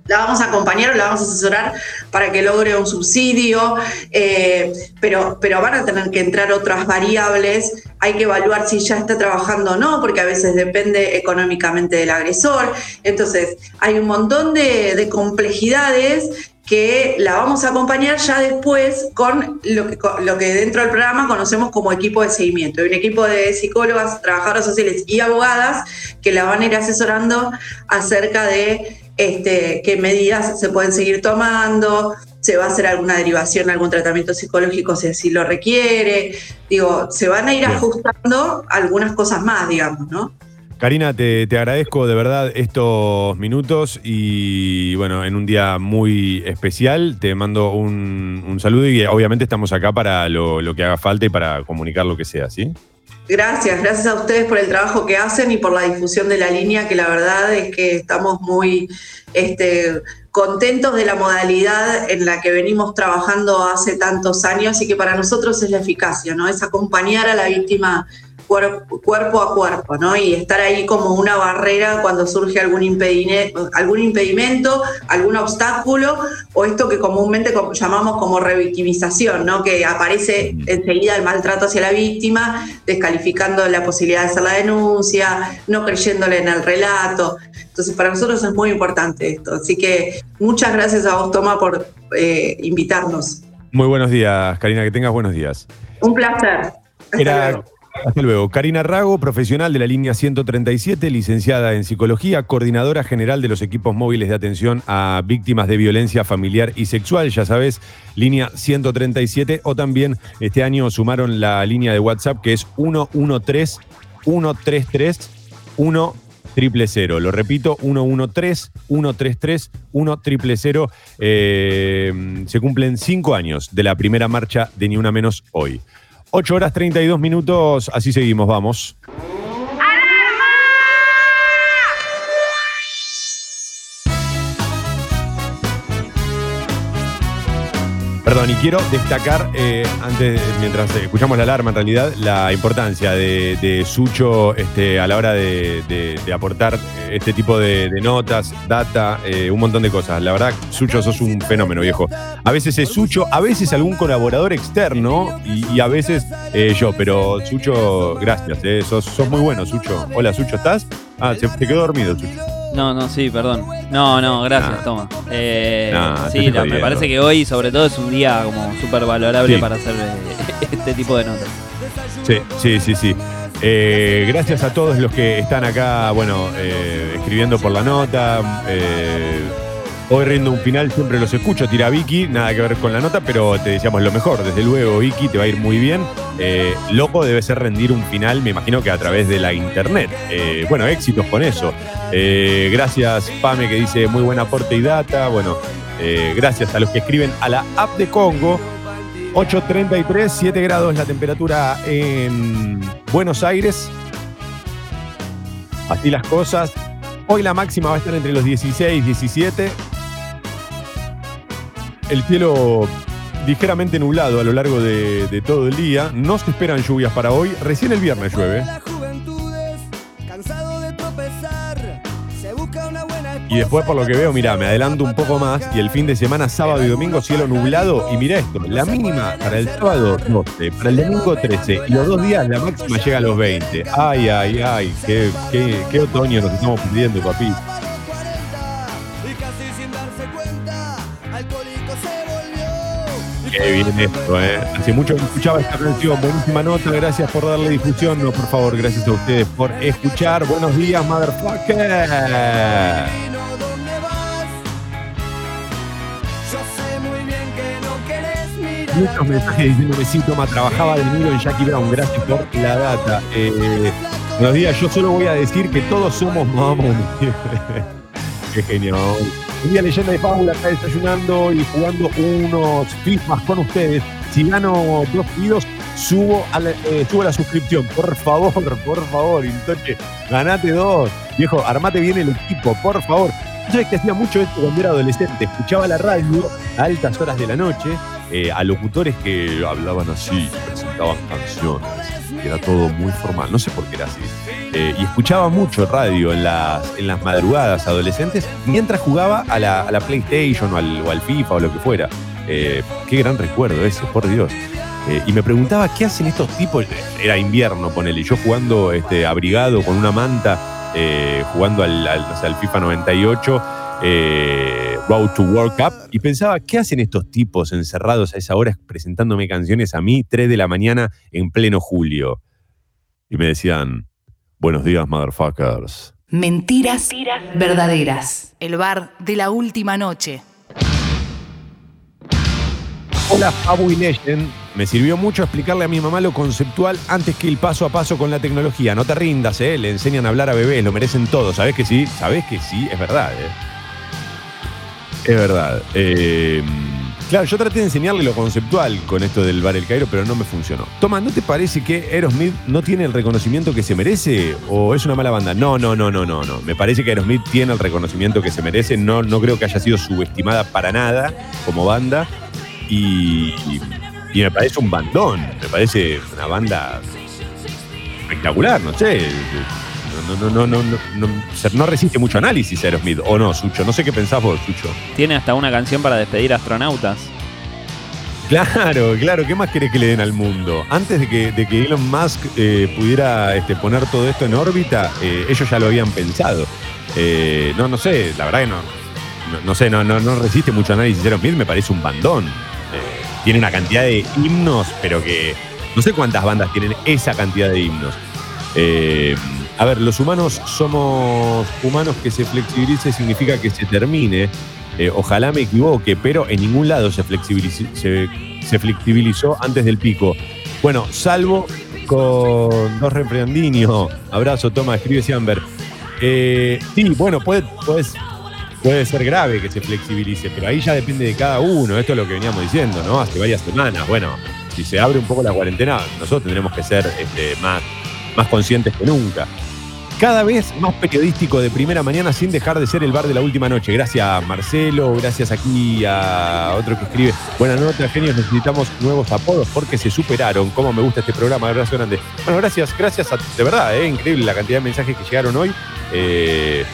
la vamos a acompañar o la vamos a asesorar para que logre un subsidio, eh, pero, pero van a tener que entrar otras variables, hay que evaluar si ya está trabajando o no, porque a veces depende económicamente del agresor. Entonces, hay un montón de, de complejidades que la vamos a acompañar ya después con lo que, con lo que dentro del programa conocemos como equipo de seguimiento. Hay un equipo de psicólogas, trabajadoras sociales y abogadas que la van a ir asesorando acerca de este, qué medidas se pueden seguir tomando, se va a hacer alguna derivación, algún tratamiento psicológico si así lo requiere. Digo, se van a ir Bien. ajustando algunas cosas más, digamos, ¿no? Karina, te, te agradezco de verdad estos minutos y bueno, en un día muy especial te mando un, un saludo y obviamente estamos acá para lo, lo que haga falta y para comunicar lo que sea, ¿sí? Gracias, gracias a ustedes por el trabajo que hacen y por la difusión de la línea, que la verdad es que estamos muy este, contentos de la modalidad en la que venimos trabajando hace tantos años y que para nosotros es la eficacia, ¿no? Es acompañar a la víctima cuerpo a cuerpo, ¿no? Y estar ahí como una barrera cuando surge algún, impedine- algún impedimento, algún obstáculo, o esto que comúnmente co- llamamos como revictimización, ¿no? Que aparece enseguida el maltrato hacia la víctima, descalificando la posibilidad de hacer la denuncia, no creyéndole en el relato. Entonces, para nosotros es muy importante esto. Así que muchas gracias a vos, Toma, por eh, invitarnos. Muy buenos días, Karina, que tengas buenos días. Un placer. Era. Hasta luego. Karina Rago, profesional de la línea 137, licenciada en psicología, coordinadora general de los equipos móviles de atención a víctimas de violencia familiar y sexual, ya sabes, línea 137, o también este año sumaron la línea de WhatsApp que es 113 133 1 triple cero. Lo repito, 113 133 1 triple cero. Eh, se cumplen cinco años de la primera marcha de Ni Una Menos hoy. 8 horas 32 minutos, así seguimos, vamos. Perdón, y quiero destacar, eh, antes, mientras escuchamos la alarma, en realidad, la importancia de, de Sucho este, a la hora de, aportar este tipo de, notas, data, eh, un montón de cosas. La verdad, Sucho, sos un fenómeno, viejo. A veces es Sucho, a veces algún colaborador externo y, y a veces eh, yo, pero Sucho, gracias, eh, sos, sos muy bueno, Sucho. Hola, Sucho, ¿estás? Ah, se, te quedó dormido, Sucho. No, no, sí, perdón. No, no, gracias, Nah. toma. Eh, Nah, te sí, la- me parece que hoy, sobre todo, es un día como súper valorable Sí. para hacer eh, este tipo de notas. Sí, sí, sí, sí. Eh, gracias a todos los que están acá, bueno, eh, escribiendo por la nota. Hoy rindo un final, siempre los escucho, tira Vicky, nada que ver con la nota, pero te decíamos lo mejor. Desde luego, Vicky, te va a ir muy bien. Eh, loco debe ser rendir un final, me imagino que a través de la internet. Eh, bueno, éxitos con eso. Eh, gracias, Pame, que dice muy buen aporte y data. Bueno, gracias a los que escriben a la app de Congo. 8.33, 7 grados la temperatura en Buenos Aires. Así las cosas. Hoy la máxima va a estar entre los 16 y 17. El cielo ligeramente nublado a lo largo de, de todo el día. No se esperan lluvias para hoy. Recién el viernes llueve. Y después, por lo que veo, mira, me adelanto un poco más. Y el fin de semana, sábado y domingo, cielo nublado. Y mira esto: la mínima para el sábado, 12. Para el domingo, 13. Y los dos días, la máxima llega a los 20. Ay, ay, ay. Qué, qué, qué otoño nos estamos pidiendo, papi. Qué bien esto, ¿eh? Hace mucho que escuchaba esta canción. Buenísima nota. Gracias por darle difusión. No, por favor, gracias a ustedes por escuchar. Buenos días, motherfucker. Muchos mensajes diciéndome sí, toma, trabajaba de nuevo en Jackie Brown. Gracias por la data. Eh, buenos días, yo solo voy a decir que todos somos mamón. Qué genial. Día leyenda de fábula acá desayunando y jugando unos FIFAs con ustedes. Si gano dos kilos, subo a la, eh, subo la suscripción. Por favor, por favor, Intoche, ganate dos. Viejo, armate bien el equipo, por favor. Yo que hacía mucho esto cuando era adolescente. Escuchaba la radio a altas horas de la noche, eh, a locutores que hablaban así, presentaban canciones. Era todo muy formal. No sé por qué era así. Eh, y escuchaba mucho radio en las, en las madrugadas adolescentes mientras jugaba a la, a la PlayStation o al, o al FIFA o lo que fuera. Eh, qué gran recuerdo ese, por Dios. Eh, y me preguntaba qué hacen estos tipos. Era invierno, ponele. Yo jugando este, abrigado con una manta, jugando al, al, o sea, al FIFA 98, eh, Road to World Cup. Y pensaba, ¿qué hacen estos tipos encerrados a esa hora presentándome canciones a mí, 3 de la mañana, en pleno julio? Y me decían, buenos días, motherfuckers. Mentiras verdaderas. El bar de la última noche. Hola, Fabu y Legend. Me sirvió mucho explicarle a mi mamá lo conceptual antes que el paso a paso con la tecnología. No te rindas, ¿eh? Le enseñan a hablar a bebés, lo merecen todos. ¿Sabés que sí? ¿Sabés que sí? Es verdad, ¿eh? Es verdad. Eh, claro, yo traté de enseñarle lo conceptual con esto del Bar El Cairo, pero no me funcionó. Toma, ¿no te parece que Aerosmith no tiene el reconocimiento que se merece? ¿O es una mala banda? No, no, no, no, no, no. Me parece que Aerosmith tiene el reconocimiento que se merece. No, no creo que haya sido subestimada para nada como banda. Y, y me parece un bandón. Me parece una banda espectacular, no sé. No, no, no, no, no, no, resiste mucho análisis Aerosmith, o no, Sucho. No sé qué pensás vos, Sucho. Tiene hasta una canción para despedir astronautas. Claro, claro, ¿qué más querés que le den al mundo? Antes de que, de que Elon Musk eh, pudiera este, poner todo esto en órbita, eh, ellos ya lo habían pensado. Eh, no, no sé, la verdad que no, no, no sé, no, no, no resiste mucho análisis Aerosmith, me parece un bandón. Tiene una cantidad de himnos, pero que no sé cuántas bandas tienen esa cantidad de himnos. A ver, los humanos somos humanos que se flexibilice significa que se termine. Eh, ojalá me equivoque, pero en ningún lado se se, flexibilizó antes del pico. Bueno, salvo con dos refrendinios. Abrazo, toma, escribe Siamber. Eh, sí, bueno, puede, puede, puede ser grave que se flexibilice, pero ahí ya depende de cada uno. Esto es lo que veníamos diciendo, ¿no? Hace varias semanas. Bueno, si se abre un poco la cuarentena, nosotros tendremos que ser este, más, más conscientes que nunca. Cada vez más periodístico de primera mañana sin dejar de ser el bar de la última noche. Gracias a Marcelo, gracias aquí a otro que escribe. Buenas noches, genios. Necesitamos nuevos apodos porque se superaron. Cómo me gusta este programa. Abrazo grande. Bueno, gracias, gracias a, de verdad, eh, increíble la cantidad de mensajes que llegaron hoy. Eh,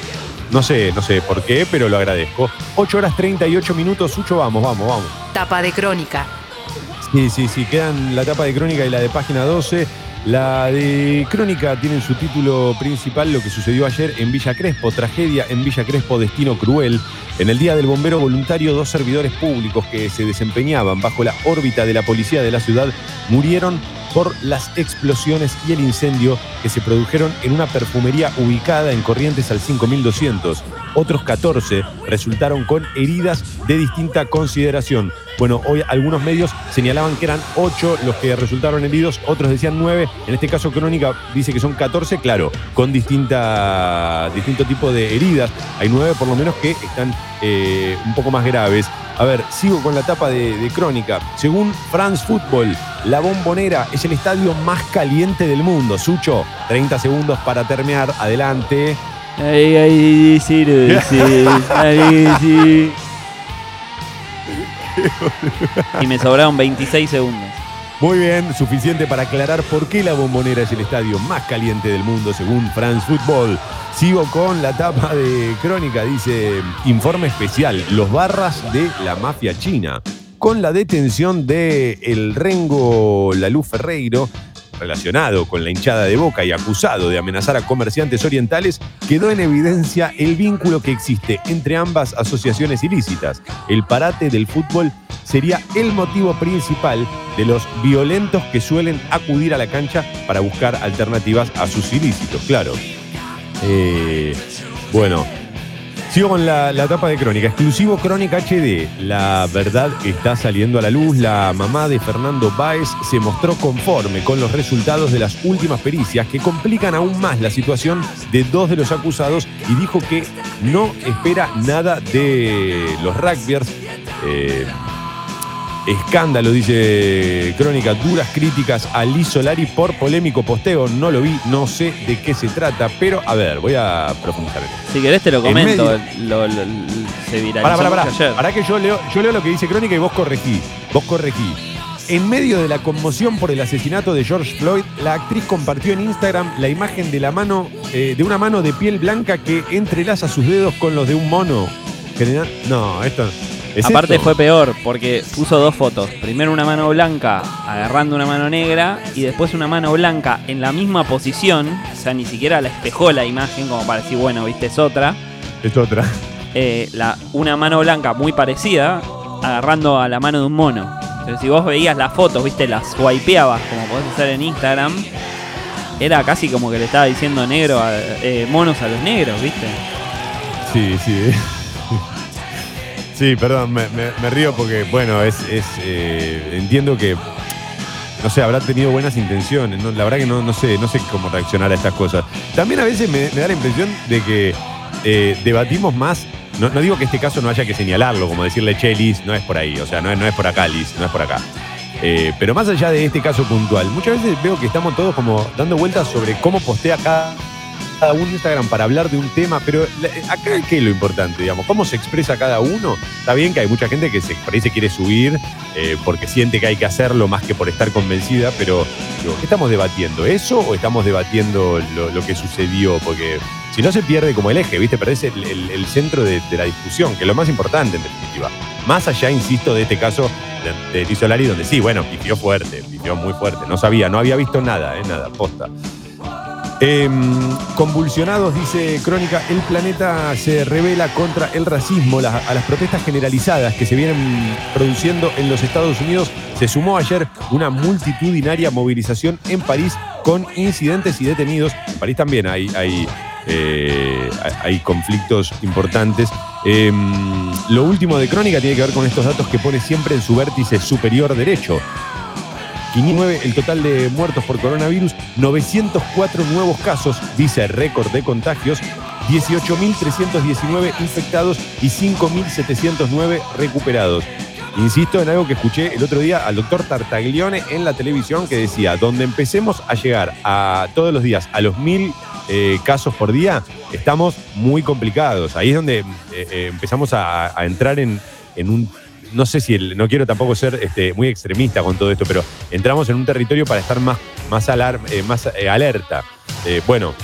no sé, no sé por qué, pero lo agradezco. 8 horas 38 minutos. Sucho, vamos, vamos, vamos. Tapa de crónica. Sí, sí, sí, quedan la tapa de crónica y la de página 12. La de crónica tiene en su título principal lo que sucedió ayer en Villa Crespo, tragedia en Villa Crespo, destino cruel. En el Día del Bombero Voluntario, dos servidores públicos que se desempeñaban bajo la órbita de la policía de la ciudad murieron por las explosiones y el incendio que se produjeron en una perfumería ubicada en Corrientes al 5200. Otros 14 resultaron con heridas de distinta consideración. Bueno, hoy algunos medios señalaban que eran 8 los que resultaron heridos, otros decían 9. En este caso, Crónica dice que son 14, claro, con distinta, distinto tipo de heridas. Hay 9 por lo menos que están eh, un poco más graves. A ver, sigo con la tapa de, de Crónica. Según France Football, la bombonera es el estadio más caliente del mundo. Sucho, 30 segundos para terminar. Adelante. Ay, ay, sí, decís. Ay, sí. Y me sobraron 26 segundos. Muy bien, suficiente para aclarar por qué la bombonera es el estadio más caliente del mundo según France Football. Sigo con la tapa de crónica, dice informe especial, los barras de la mafia china. Con la detención de el Rengo Lalú Ferreiro, relacionado con la hinchada de Boca y acusado de amenazar a comerciantes orientales, quedó en evidencia el vínculo que existe entre ambas asociaciones ilícitas. El parate del fútbol sería el motivo principal de los violentos que suelen acudir a la cancha para buscar alternativas a sus ilícitos, claro. Eh, bueno, sigo con la, la de Crónica. Exclusivo Crónica HD. La verdad está saliendo a la luz. La mamá de Fernando Báez se mostró conforme con los resultados de las últimas pericias que complican aún más la situación de dos de los acusados y dijo que no espera nada de los rugbyers. Eh, Escándalo, dice Crónica, duras críticas a Liz Solari por polémico posteo. No lo vi, no sé de qué se trata, pero a ver, voy a profundizar. Si querés te lo En comento. medio- Lo, lo- se viralizó Pará, pará, pará. ayer. Pará que yo leo, yo leo lo que dice Crónica y vos corregí. Vos corregí. En medio de la conmoción por el asesinato de George Floyd, la actriz compartió en Instagram la imagen de la mano, eh, de una mano de piel blanca que entrelaza sus dedos con los de un mono. General- No, esto ¿es Aparte esto? fue peor porque puso dos fotos. Primero una mano blanca agarrando una mano negra y después una mano blanca en la misma posición. O sea, ni siquiera la espejó la imagen como para decir, bueno, viste, es otra. Es otra. Eh, la, una mano blanca muy parecida agarrando a la mano de un mono. Entonces, si vos veías las fotos, viste, las swipeabas como podés hacer en Instagram, era casi como que le estaba diciendo negro a- eh, monos a los negros, viste. Sí, sí. Sí, perdón, me, río porque, bueno, es, es, eh, entiendo que, no sé, habrá tenido buenas intenciones. La verdad que no, sé, no sé cómo reaccionar a estas cosas. También a veces me, da la impresión de que eh, debatimos más. No, digo que este caso no haya que señalarlo, como decirle, che, Liz, no es por ahí, o sea, no es, no es por acá, Liz, no es por acá. Eh, pero más allá de este caso puntual, muchas veces veo que estamos todos como dando vueltas sobre cómo postea cada cada un Instagram para hablar de un tema, pero acá qué es lo importante, digamos, cómo se expresa cada uno. Está bien que hay mucha gente que se, ahí se quiere subir eh, porque siente que hay que hacerlo más que por estar convencida, pero ¿qué estamos debatiendo? ¿Eso o estamos debatiendo lo, que sucedió? Porque si no se pierde como el eje, ¿viste? Perdés el, centro de, la discusión, que es lo más importante en definitiva. Más allá, insisto, de este caso de, de Luis Solari, donde sí, bueno, pifió fuerte, pifió muy fuerte. No sabía, no había visto nada, ¿eh? Nada, posta. Em, convulsionados, dice Crónica, el planeta se revela contra el racismo. A las protestas generalizadas que se vienen produciendo en los Estados Unidos se sumó ayer una multitudinaria movilización en París con incidentes y detenidos. En París también hay, hay, eh, hay conflictos importantes. Em, lo último de Crónica tiene que ver con estos datos que pone siempre en su vértice superior derecho. 509 el total de muertos por coronavirus, 904 nuevos casos, dice récord de contagios, 18.319 infectados y 5.709 recuperados. Insisto en algo que escuché el otro día al doctor Tartaglione en la televisión que decía, donde empecemos a llegar a todos los días a los mil eh, casos por día, estamos muy complicados. Ahí es donde eh, eh, empezamos a, a entrar en, en un no sé si no quiero tampoco ser este, muy extremista con todo esto, pero entramos en un territorio para estar más, más, eh, más eh, alerta. Eh, bueno,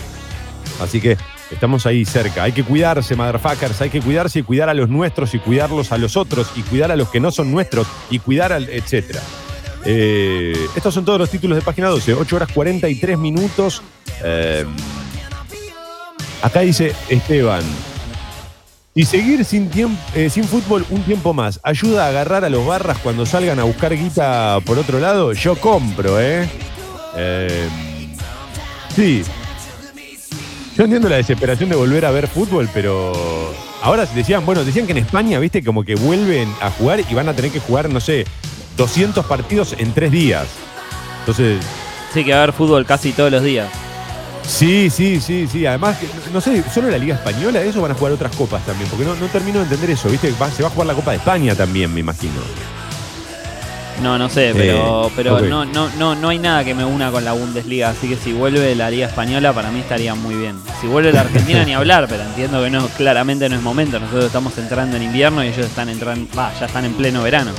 así que estamos ahí cerca. Hay que cuidarse, motherfuckers, hay que cuidarse y cuidar a los nuestros y cuidarlos a los otros y cuidar a los que no son nuestros y cuidar al, etcétera. Estos son todos los títulos de página 12, 8 horas 43 minutos. Acá dice Esteban, y seguir sin, eh, sin fútbol un tiempo más ayuda a agarrar a los barras cuando salgan a buscar guita por otro lado. Yo compro, ¿eh? Eh, sí. Yo entiendo la desesperación de volver a ver fútbol, pero ahora decían, bueno, decían que en España, viste, como que vuelven a jugar y van a tener que jugar, no sé, 200 partidos en tres días. Entonces, Sí, que va a haber fútbol casi todos los días. Sí, sí, sí, sí. Además, no sé, solo la Liga Española, eso van a jugar otras copas también, porque no, no termino de entender eso, ¿viste? Va- se va a jugar la Copa de España también, me imagino. No, no sé, pero, Eh, pero no, no, no, no hay nada que me una con la Bundesliga, así que si vuelve la Liga Española para mí estaría muy bien. Si vuelve la Argentina ni hablar, pero entiendo que no, claramente no es momento. Nosotros estamos entrando en invierno y ellos están entrando, va, ya están en pleno verano.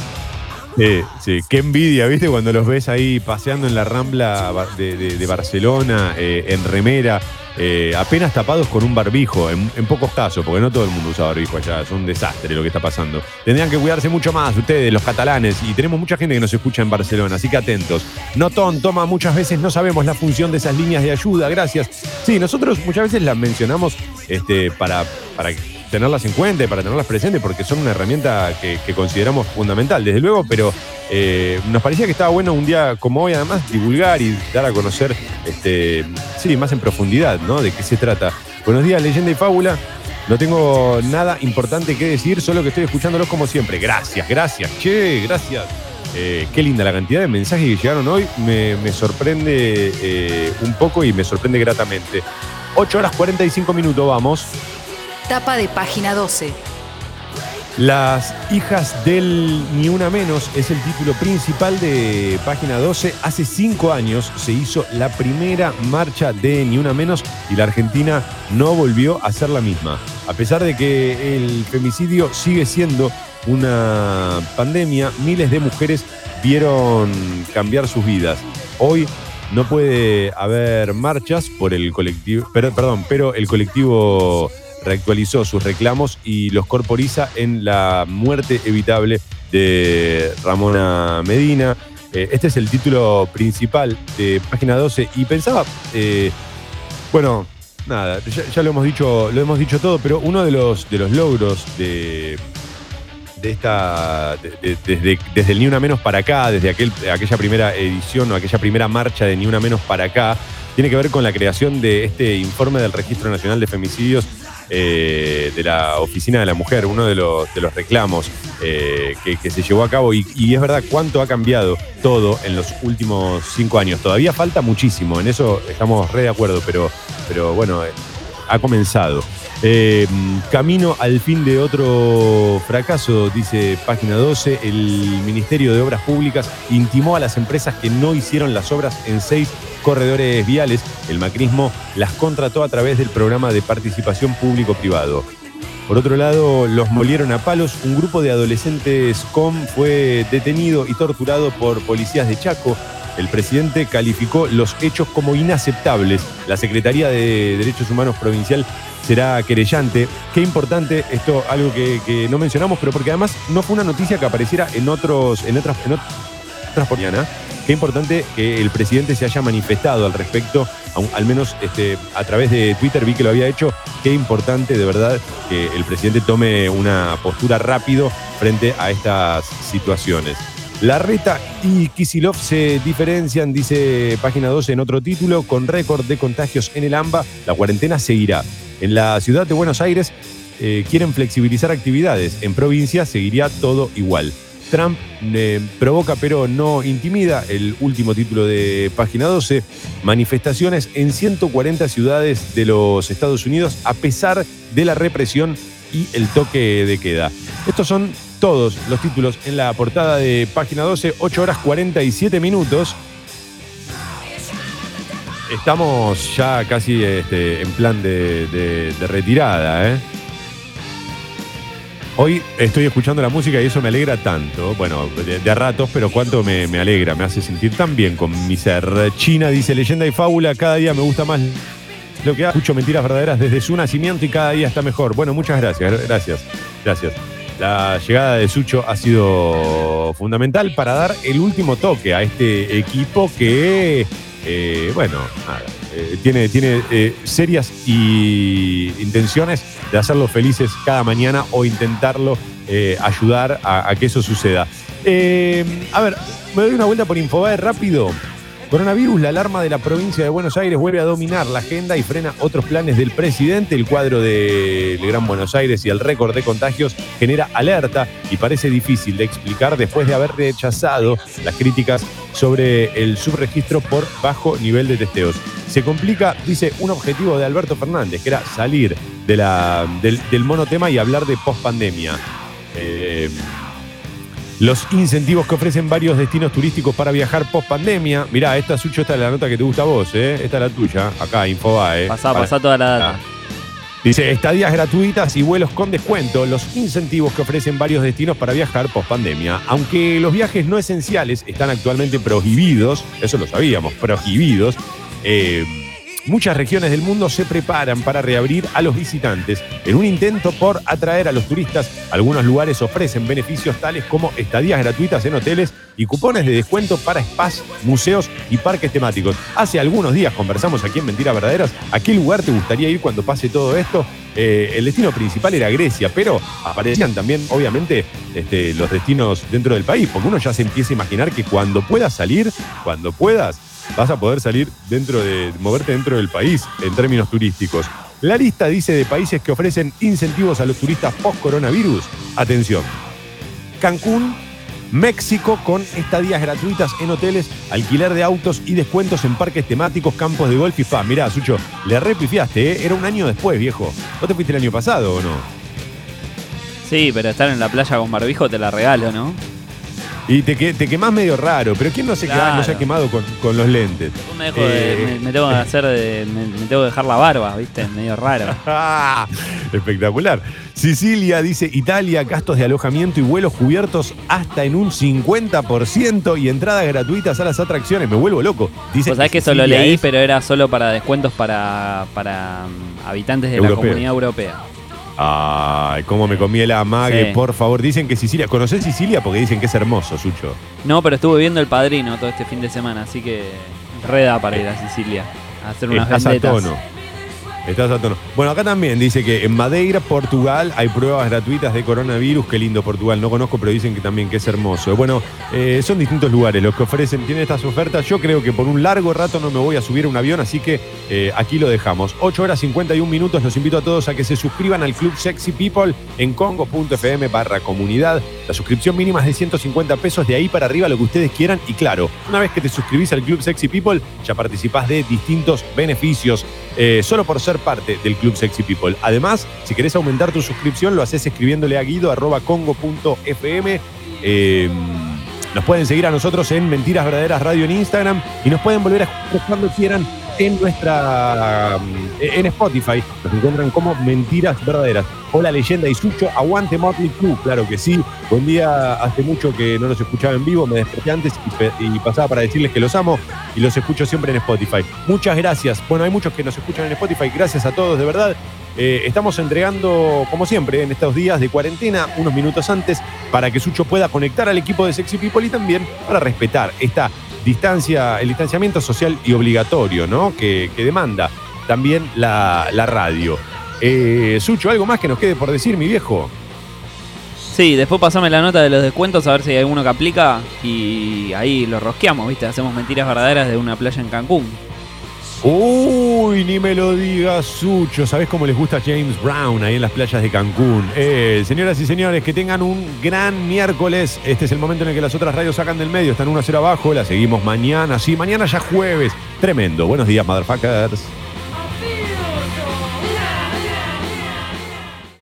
Sí, sí, qué envidia, ¿viste? Cuando los ves ahí paseando en la rambla de, Barcelona, eh, en remera, eh, apenas tapados con un barbijo, en, en pocos casos, porque no todo el mundo usa barbijo allá, es un desastre lo que está pasando. Tendrían que cuidarse mucho más ustedes, los catalanes, y tenemos mucha gente que nos escucha en Barcelona, así que atentos. Notón, toma, muchas veces no sabemos la función de esas líneas de ayuda, gracias. Sí, nosotros muchas veces las mencionamos este, para, para tenerlas en cuenta y para tenerlas presentes porque son una herramienta que, consideramos fundamental, desde luego, pero eh, nos parecía que estaba bueno un día como hoy además divulgar y dar a conocer, este, sí, más en profundidad, ¿no? De qué se trata. Buenos días, leyenda y fábula. No tengo nada importante que decir, solo que estoy escuchándolos como siempre. Gracias, gracias, che, gracias. Eh, qué linda la cantidad de mensajes que llegaron hoy. Me, me sorprende eh, un poco y me sorprende gratamente. 8 horas 45 minutos, vamos. Tapa de página 12. Las hijas del Ni Una Menos es el título principal de página 12. Hace cinco años se hizo la primera marcha de Ni Una Menos y la Argentina no volvió a ser la misma. A pesar de que el femicidio sigue siendo una pandemia, miles de mujeres vieron cambiar sus vidas. Hoy no puede haber marchas por el colectivo, perdón, pero el colectivo reactualizó sus reclamos y los corporiza en la muerte evitable de Ramona Medina. Eh, este es el título principal de página 12 y pensaba, eh, bueno, nada, ya, lo hemos dicho, lo hemos dicho todo, pero uno de los, de los logros de, de esta, de- de- desde, desde el Ni Una Menos para acá, desde aquel, aquella primera edición o aquella primera marcha de Ni Una Menos para acá, tiene que ver con la creación de este informe del Registro Nacional de Femicidios eh, de la Oficina de la Mujer, uno de los, de los reclamos eh, que, se llevó a cabo. Y, y es verdad cuánto ha cambiado todo en los últimos cinco años. Todavía falta muchísimo, en eso estamos re de acuerdo, pero, pero bueno, eh, ha comenzado. Eh, camino al fin de otro fracaso, dice página 12, el Ministerio de Obras Públicas intimó a las empresas que no hicieron las obras en seis corredores viales, el macrismo las contrató a través del programa de participación público-privado. Por otro lado, los molieron a palos. Un grupo de adolescentes com fue detenido y torturado por policías de Chaco. El presidente calificó los hechos como inaceptables. La Secretaría de Derechos Humanos Provincial será querellante. Qué importante, esto algo que, no mencionamos, pero porque además no fue una noticia que apareciera en otros, en otras, en otras mañana. Qué importante que el presidente se haya manifestado al respecto, al menos este, a través de Twitter vi que lo había hecho. Qué importante de verdad que el presidente tome una postura rápido frente a estas situaciones. Larreta y Kisilov se diferencian, dice página 12 en otro título, con récord de contagios en el AMBA. La cuarentena seguirá. En la ciudad de Buenos Aires eh, quieren flexibilizar actividades. En provincia seguiría todo igual. Trump eh, provoca pero no intimida, el último título de página 12, manifestaciones en 140 ciudades de los Estados Unidos a pesar de la represión y el toque de queda. Estos son todos los títulos en la portada de página 12, 8 horas 47 minutos. Estamos ya casi este, en plan de, retirada, ¿eh? Hoy estoy escuchando la música y eso me alegra tanto. Bueno, de, ratos, pero cuánto me, me alegra, me hace sentir tan bien con mi ser. China dice leyenda y fábula, cada día me gusta más lo que hago. Escucho mentiras verdaderas desde su nacimiento y cada día está mejor. Bueno, muchas gracias, gracias, gracias. La llegada de Sucho ha sido fundamental para dar el último toque a este equipo que, eh, bueno, nada, eh, tiene, tiene eh, serias y intenciones de hacerlos felices cada mañana o intentarlo ayudar a, a que eso suceda. A ver, me doy una vuelta por Infobae rápido. Coronavirus, la alarma de la provincia de Buenos Aires vuelve a dominar la agenda y frena otros planes del presidente. El cuadro del Gran Buenos Aires y el récord de contagios genera alerta y parece difícil de explicar después de haber rechazado las críticas sobre el subregistro por bajo nivel de testeos. Se complica, dice, un objetivo de Alberto Fernández, que era salir de del monotema y hablar de pospandemia. Eh, los incentivos que ofrecen varios destinos turísticos para viajar post pandemia. Mirá, esta Sucho, esta es la nota que te gusta a vos, ¿eh? Esta es la tuya, acá, Infobae. Pasá, Para- pasá toda la data. Ah. Dice, estadías gratuitas y vuelos con descuento, los incentivos que ofrecen varios destinos para viajar post pandemia. Aunque los viajes no esenciales están actualmente prohibidos, eso lo sabíamos, prohibidos, eh, muchas regiones del mundo se preparan para reabrir a los visitantes. En un intento por atraer a los turistas, algunos lugares ofrecen beneficios tales como estadías gratuitas en hoteles y cupones de descuento para spas, museos y parques temáticos. Hace algunos días conversamos aquí en Mentiras Verdaderas. ¿A qué lugar te gustaría ir cuando pase todo esto? Eh, el destino principal era Grecia, pero aparecían también, obviamente, este, los destinos dentro del país, porque uno ya se empieza a imaginar que cuando puedas salir, cuando puedas, vas a poder salir dentro de, moverte dentro del país en términos turísticos. La lista dice de países que ofrecen incentivos a los turistas post-coronavirus. Atención. Cancún, México con estadías gratuitas en hoteles, alquiler de autos y descuentos en parques temáticos, campos de golf y spa. Mirá, Sucho, le repifiaste, ¿eh? Era un año después, viejo. ¿No te fuiste el año pasado o no? Sí, pero estar en la playa con barbijo te la regalo, ¿no? Y te, que- te quemás medio raro, pero ¿quién no se, quema- no se ha Claro. quemado con, con los lentes? Yo me, dejo de- Eh, me, me tengo que hacer de, me, me tengo que dejar la barba, ¿viste? Medio raro. Espectacular. Sicilia dice Italia, gastos de alojamiento y vuelos cubiertos hasta en un 50% y entradas gratuitas a las atracciones. Me vuelvo loco. Dice sabés que eso lo leí, es- pero era solo para descuentos para, para mm, habitantes de la comunidad europea. Ay, cómo me comí el amague, Sí. por favor. Dicen que Sicilia. ¿Conocés Sicilia? Porque dicen que es hermoso, Sucho. No, pero estuve viendo El Padrino todo este fin de semana, así que reda para ir a Sicilia a hacer unas Estás a vendetas. tono. Estás a tono. Bueno, acá también dice que en Madeira, Portugal, hay pruebas gratuitas de coronavirus. Qué lindo Portugal. No conozco, pero dicen que también que es hermoso. Bueno, eh, son distintos lugares los que ofrecen, tienen estas ofertas. Yo creo que por un largo rato no me voy a subir a un avión, así que eh, aquí lo dejamos. 8 horas 51 minutos. Los invito a todos a que se suscriban al Club Sexy People en congo.fm barra comunidad. La suscripción mínima es de 150 pesos, de ahí para arriba lo que ustedes quieran. Y claro, una vez que te suscribís al Club Sexy People, ya participás de distintos beneficios eh, solo por ser parte del Club Sexy People. Además, si querés aumentar tu suscripción, lo haces escribiéndole a guido arroba congo.fm. Eh, Nos pueden seguir a nosotros en Mentiras Verdaderas Radio en Instagram y nos pueden volver a escuchar cuando quieran en nuestra en Spotify. Nos encuentran como Mentiras Verdaderas. Hola leyenda y Sucho, aguante Motley Crue, claro que sí. Buen día, hace mucho que no los escuchaba en vivo, me desperté antes y pasaba para decirles que los amo y los escucho siempre en Spotify. Muchas gracias. Bueno, hay muchos que nos escuchan en Spotify, gracias a todos, de verdad. Eh, estamos entregando, como siempre, en estos días de cuarentena, unos minutos antes, para que Sucho pueda conectar al equipo de Sexy People y también para respetar esta distancia, el distanciamiento social y obligatorio, ¿no? Que, que demanda también la, la radio. Eh, Sucho, ¿algo más que nos quede por decir, mi viejo? Sí, después pasame la nota de los descuentos a ver si hay alguno que aplica y ahí lo rosqueamos, ¿viste? Hacemos mentiras verdaderas de una playa en Cancún. Uy, ni me lo digas, Sucho. ¿Sabés cómo les gusta James Brown ahí en las playas de Cancún? Eh, señoras y señores, que tengan un gran miércoles. Este es el momento en el que las otras radios sacan del medio. Están 1 a 0 abajo. La seguimos mañana. Sí, mañana ya jueves. Tremendo. Buenos días, motherfuckers.